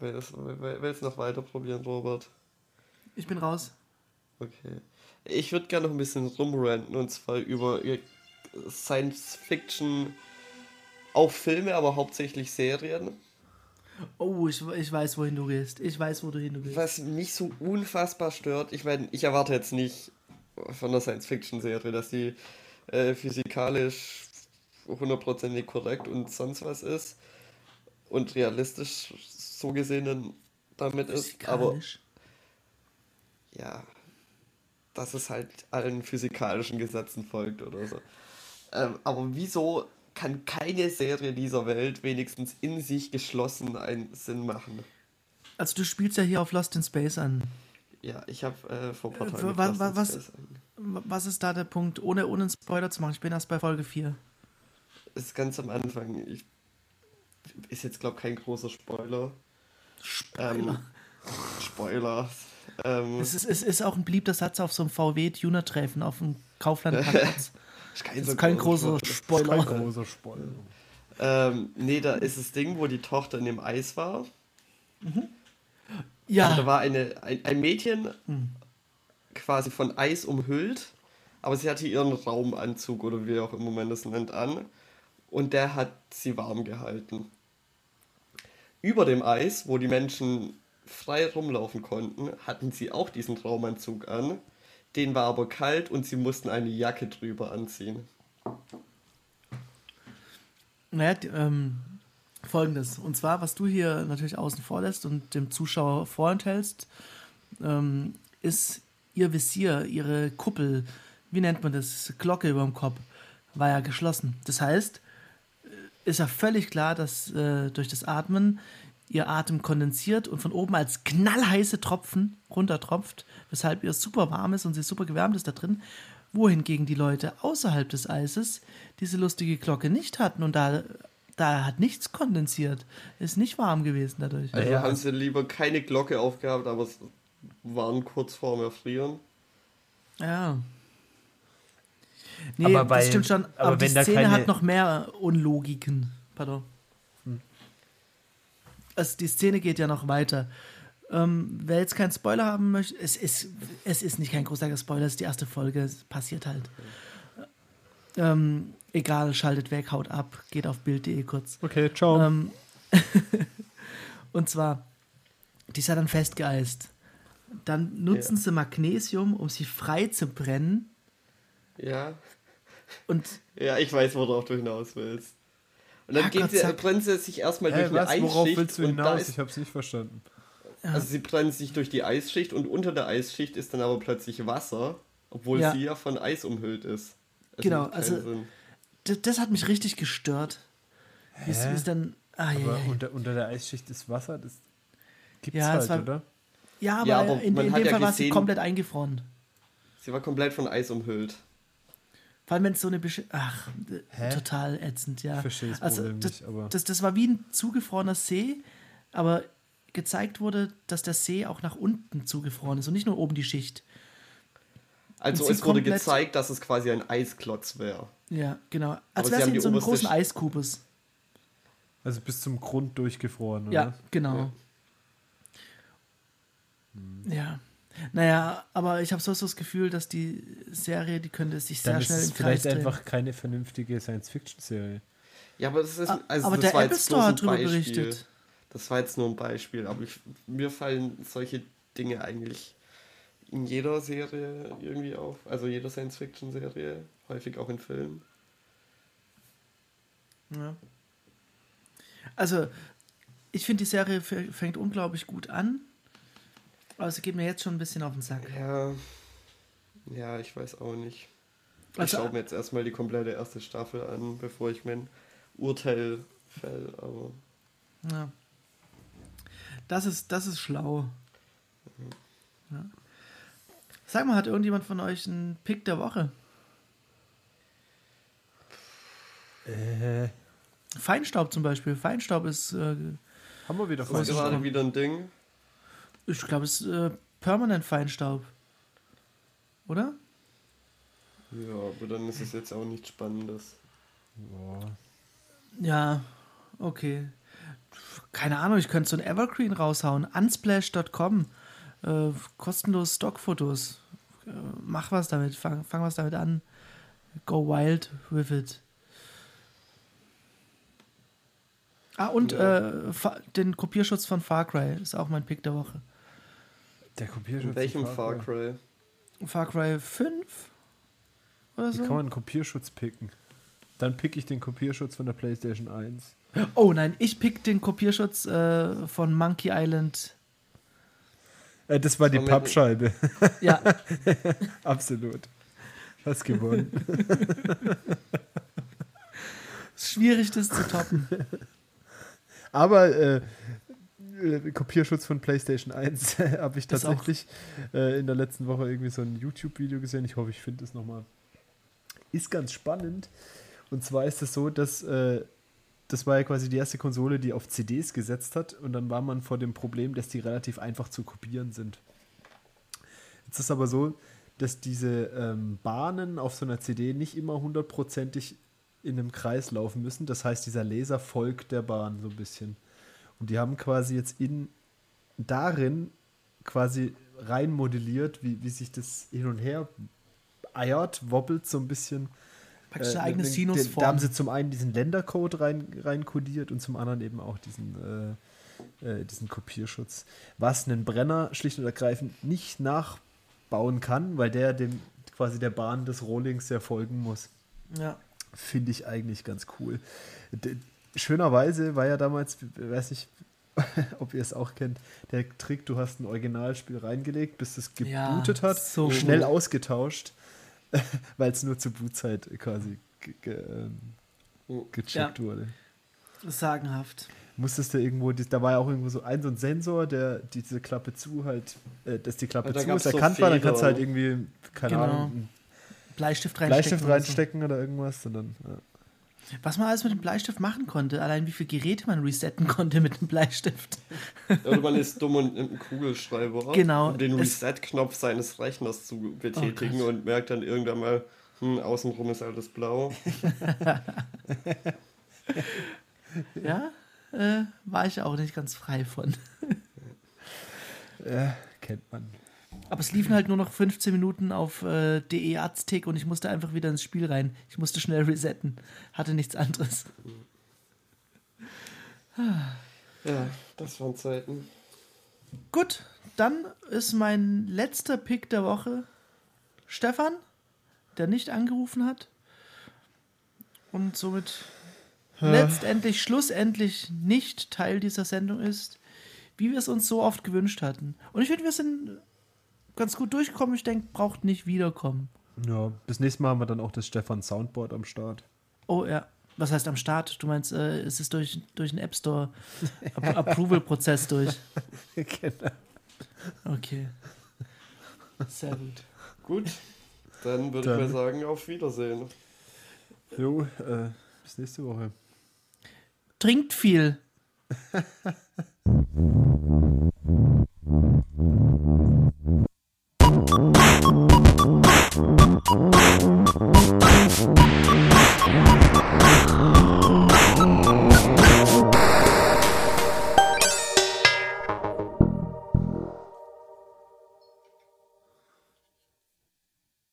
Willst will, willst du noch weiter probieren, Robert? Ich bin raus. Okay. Ich würde gerne noch ein bisschen rumranten und zwar über äh, Science Fiction, auch Filme, aber hauptsächlich Serien. Oh, ich, ich weiß, wohin du gehst. Ich weiß, wo du hin du gehst. Was mich so unfassbar stört, ich meine, ich erwarte jetzt nicht von der Science Fiction Serie, dass die äh, physikalisch hundertprozentig korrekt und sonst was ist und realistisch so gesehen dann damit ist, aber ja, dass es halt allen physikalischen Gesetzen folgt oder so. Ähm, aber wieso kann keine Serie dieser Welt wenigstens in sich geschlossen einen Sinn machen? Also du spielst ja hier auf Lost in Space an. Ja, ich habe äh, vor ein paar Äh, Tagen wa- mit wa- was-. Was ist da der Punkt? Ohne, ohne einen Spoiler zu machen. Ich bin erst bei Folge 4. ist ganz am Anfang. Ich, ist jetzt, glaube ich, kein großer Spoiler. Ähm, Spoiler. Ähm, Es ist, es ist auch ein beliebter Satz auf so einem VW-Tuner-Treffen auf dem Kaufland-Parkplatz. ist kein, Das so ist kein großer Spoiler. Kein Spoiler. großer Spoiler. Ähm, nee, da ist das Ding, wo die Tochter in dem Eis war. Da Ja, war eine, ein, ein Mädchen Hm. quasi von Eis umhüllt, aber sie hatte ihren Raumanzug oder wie auch immer man das nennt an und der hat sie warm gehalten. Über dem Eis, wo die Menschen frei rumlaufen konnten, hatten sie auch diesen Raumanzug an. Den war aber kalt und sie mussten eine Jacke drüber anziehen. naja, ähm, folgendes. Und zwar, was du hier natürlich außen vor lässt und dem Zuschauer vorenthältst, ähm, ist ihr Visier, ihre Kuppel, wie nennt man das, Glocke über dem Kopf, war ja geschlossen. Das heißt, äh, ist ja völlig klar, dass äh, durch das Atmen ihr Atem kondensiert und von oben als knallheiße Tropfen runtertropft, weshalb ihr super warm ist und sie super gewärmt ist da drin. Wohingegen die Leute außerhalb des Eises diese lustige Glocke nicht hatten und da, da hat nichts kondensiert. Ist nicht warm gewesen dadurch. Also Ja, haben sie lieber keine Glocke aufgehabt, aber es waren kurz vorm Erfrieren. Ja. Nee, Aber bei- das stimmt schon. aber Aber, die wenn da Szene keine- hat noch mehr Unlogiken. Pardon. Also die Szene geht ja noch weiter. Ähm, wer jetzt keinen Spoiler haben möchte, es ist, es ist nicht kein großartiger Spoiler, es ist die erste Folge, es passiert halt. Ähm, egal, schaltet weg, haut ab, geht auf bild.de kurz. Okay, ciao. Ähm, und zwar, die ist ja dann festgeeist. Dann nutzen Ja. sie Magnesium, um sie frei zu brennen. Ja, Und ja, ich weiß, worauf du hinaus willst. Und dann Ja, gehen Gott sie, brennen sie sich erstmal Hä, durch eine was? Worauf Eisschicht willst du hinaus? ist, Ich hab's nicht verstanden. also sie brennen sich durch die Eisschicht und unter der Eisschicht ist dann aber plötzlich Wasser, obwohl Ja. sie ja von Eis umhüllt ist. Es Genau, macht keinen also- Sinn. das, das hat mich richtig gestört. Wie es Hä? wie es dann. Ah, Aber ja, ja. unter, unter der Eisschicht ist Wasser, das gibt's Ja, es halt, war- oder? ja, aber, Ja, aber in, in hat dem ja Fall war sie gesehen- komplett eingefroren. Sie war komplett von Eis umhüllt. Vor allem, wenn es so eine. Besch Ach, Hä? total ätzend, ja. Ich verstehe das also, Problem das, nicht, aber- Das, das war wie ein zugefrorener See, aber gezeigt wurde, dass der See auch nach unten zugefroren ist und nicht nur oben die Schicht. Also es wurde gezeigt, dass es quasi ein Eisklotz wäre. Ja, genau. Als wäre die in so einem großen Sch- Eiskubus. Also bis zum Grund durchgefroren, oder? Ja, genau. Ja. Naja, aber ich habe so so das Gefühl, dass die Serie, die könnte sich sehr Dann ist schnell es im Kreis vielleicht drehen. einfach keine vernünftige Science-Fiction-Serie. Ja, aber das ist also aber das der war Apple Store hat drüber berichtet. Das war jetzt nur ein Beispiel, aber ich, mir fallen solche Dinge eigentlich in jeder Serie irgendwie auf. Also jeder Science-Fiction-Serie, häufig auch in Filmen. Ja. Also, ich finde, die Serie fängt unglaublich gut an. Aber sie geht mir jetzt schon ein bisschen auf den Sack. Ja, ja, ich weiß auch nicht. Ich Also- schaue mir jetzt erstmal die komplette erste Staffel an, bevor ich mein Urteil fäll. Aber Ja. Das ist, das ist schlau. Ja. Sag mal, hat irgendjemand von euch einen Pick der Woche? Äh, Feinstaub zum Beispiel. Feinstaub ist, äh, haben wir wieder Was ist gerade wieder ein Ding. Ich glaube, es ist äh, permanent Feinstaub. Oder? Ja, aber dann ist es jetzt auch nichts Spannendes. Boah. Ja, okay. Keine Ahnung, ich könnte so ein Evergreen raushauen. Unsplash.com. Äh, kostenlos Stockfotos. Äh, mach was damit, fang, fang was damit an. Go wild with it. Ah, und Ja. äh, den Kopierschutz von Far Cry ist auch mein Pick der Woche. Der Kopierschutz. In welchem Far Cry? Far Cry 5 oder Wie so? kann man einen Kopierschutz picken? Dann pick ich den Kopierschutz von der PlayStation 1. Oh nein, ich pick den Kopierschutz äh, von Monkey Island. Äh, das war die Pappscheibe. Ja, Absolut. Hast gewonnen. schwierig das zu toppen. Aber äh, äh, Kopierschutz von PlayStation 1 habe ich tatsächlich äh, in der letzten Woche irgendwie so ein YouTube-Video gesehen. Ich hoffe, ich finde es nochmal. Ist ganz spannend. Und zwar ist es so, dass äh, das war ja quasi die erste Konsole, die auf CDs gesetzt hat. Und dann war man vor dem Problem, dass die relativ einfach zu kopieren sind. Jetzt ist aber so, dass diese ähm, Bahnen auf so einer CD nicht immer hundertprozentig in einem Kreis laufen müssen. Das heißt, dieser Laser folgt der Bahn so ein bisschen. Und die haben quasi jetzt in darin quasi rein modelliert, wie, wie sich das hin und her eiert, wobbelt so ein bisschen. Praktisch eine Äh, eigene Sinusform. Da haben sie zum einen diesen Ländercode rein, rein kodiert und zum anderen eben auch diesen, äh, äh, diesen Kopierschutz. Was einen Brenner schlicht und ergreifend nicht nachbauen kann, weil der dem quasi der Bahn des Rohlings ja folgen muss. ja. Finde ich eigentlich ganz cool. Schönerweise war ja damals, weiß ich, ob ihr es auch kennt, der Trick, du hast ein Originalspiel reingelegt, bis es Ja, gebootet hat, so schnell gut. ausgetauscht, weil es nur zur Bootzeit quasi ge ge ähm, gecheckt wurde. Sagenhaft. Musstest du irgendwo, da war ja auch irgendwo so ein, so ein Sensor, der diese Klappe zu halt, äh, dass die Klappe Ja, zu ist, so erkannt war, dann kannst du halt irgendwie, keine Genau. Ahnung, Bleistift reinstecken. Bleistift oder so. reinstecken oder irgendwas, sondern ja. Was man alles mit dem Bleistift machen konnte, allein wie viele Geräte man resetten konnte mit dem Bleistift. Oder man ist dumm und nimmt einen Kugelschreiber, Genau, um den es- Reset-Knopf seines Rechners zu betätigen Oh und merkt dann irgendwann mal, hm, außenrum ist alles blau. Ja, äh, war ich auch nicht ganz frei von. ja, kennt man. Aber es liefen halt nur noch 15 Minuten auf äh, DE Aztec und ich musste einfach wieder ins Spiel rein. Ich musste schnell resetten. Hatte nichts anderes. Ja, das waren Zeiten. Gut, dann ist mein letzter Pick der Woche Stefan, der nicht angerufen hat. Und somit letztendlich, schlussendlich nicht Teil dieser Sendung ist, wie wir es uns so oft gewünscht hatten. Und ich finde, wir sind ganz gut durchgekommen. Ich denke, braucht nicht wiederkommen. Ja, bis nächstes Mal haben wir dann auch das Stefan Soundboard am Start. Oh ja. Was heißt am Start? Du meinst, äh, es ist durch, durch den App Store Ap Approval-Prozess durch. genau. Okay. Sehr gut. Gut, dann würde ich mal sagen, auf Wiedersehen. Jo, äh, bis nächste Woche. Trinkt viel.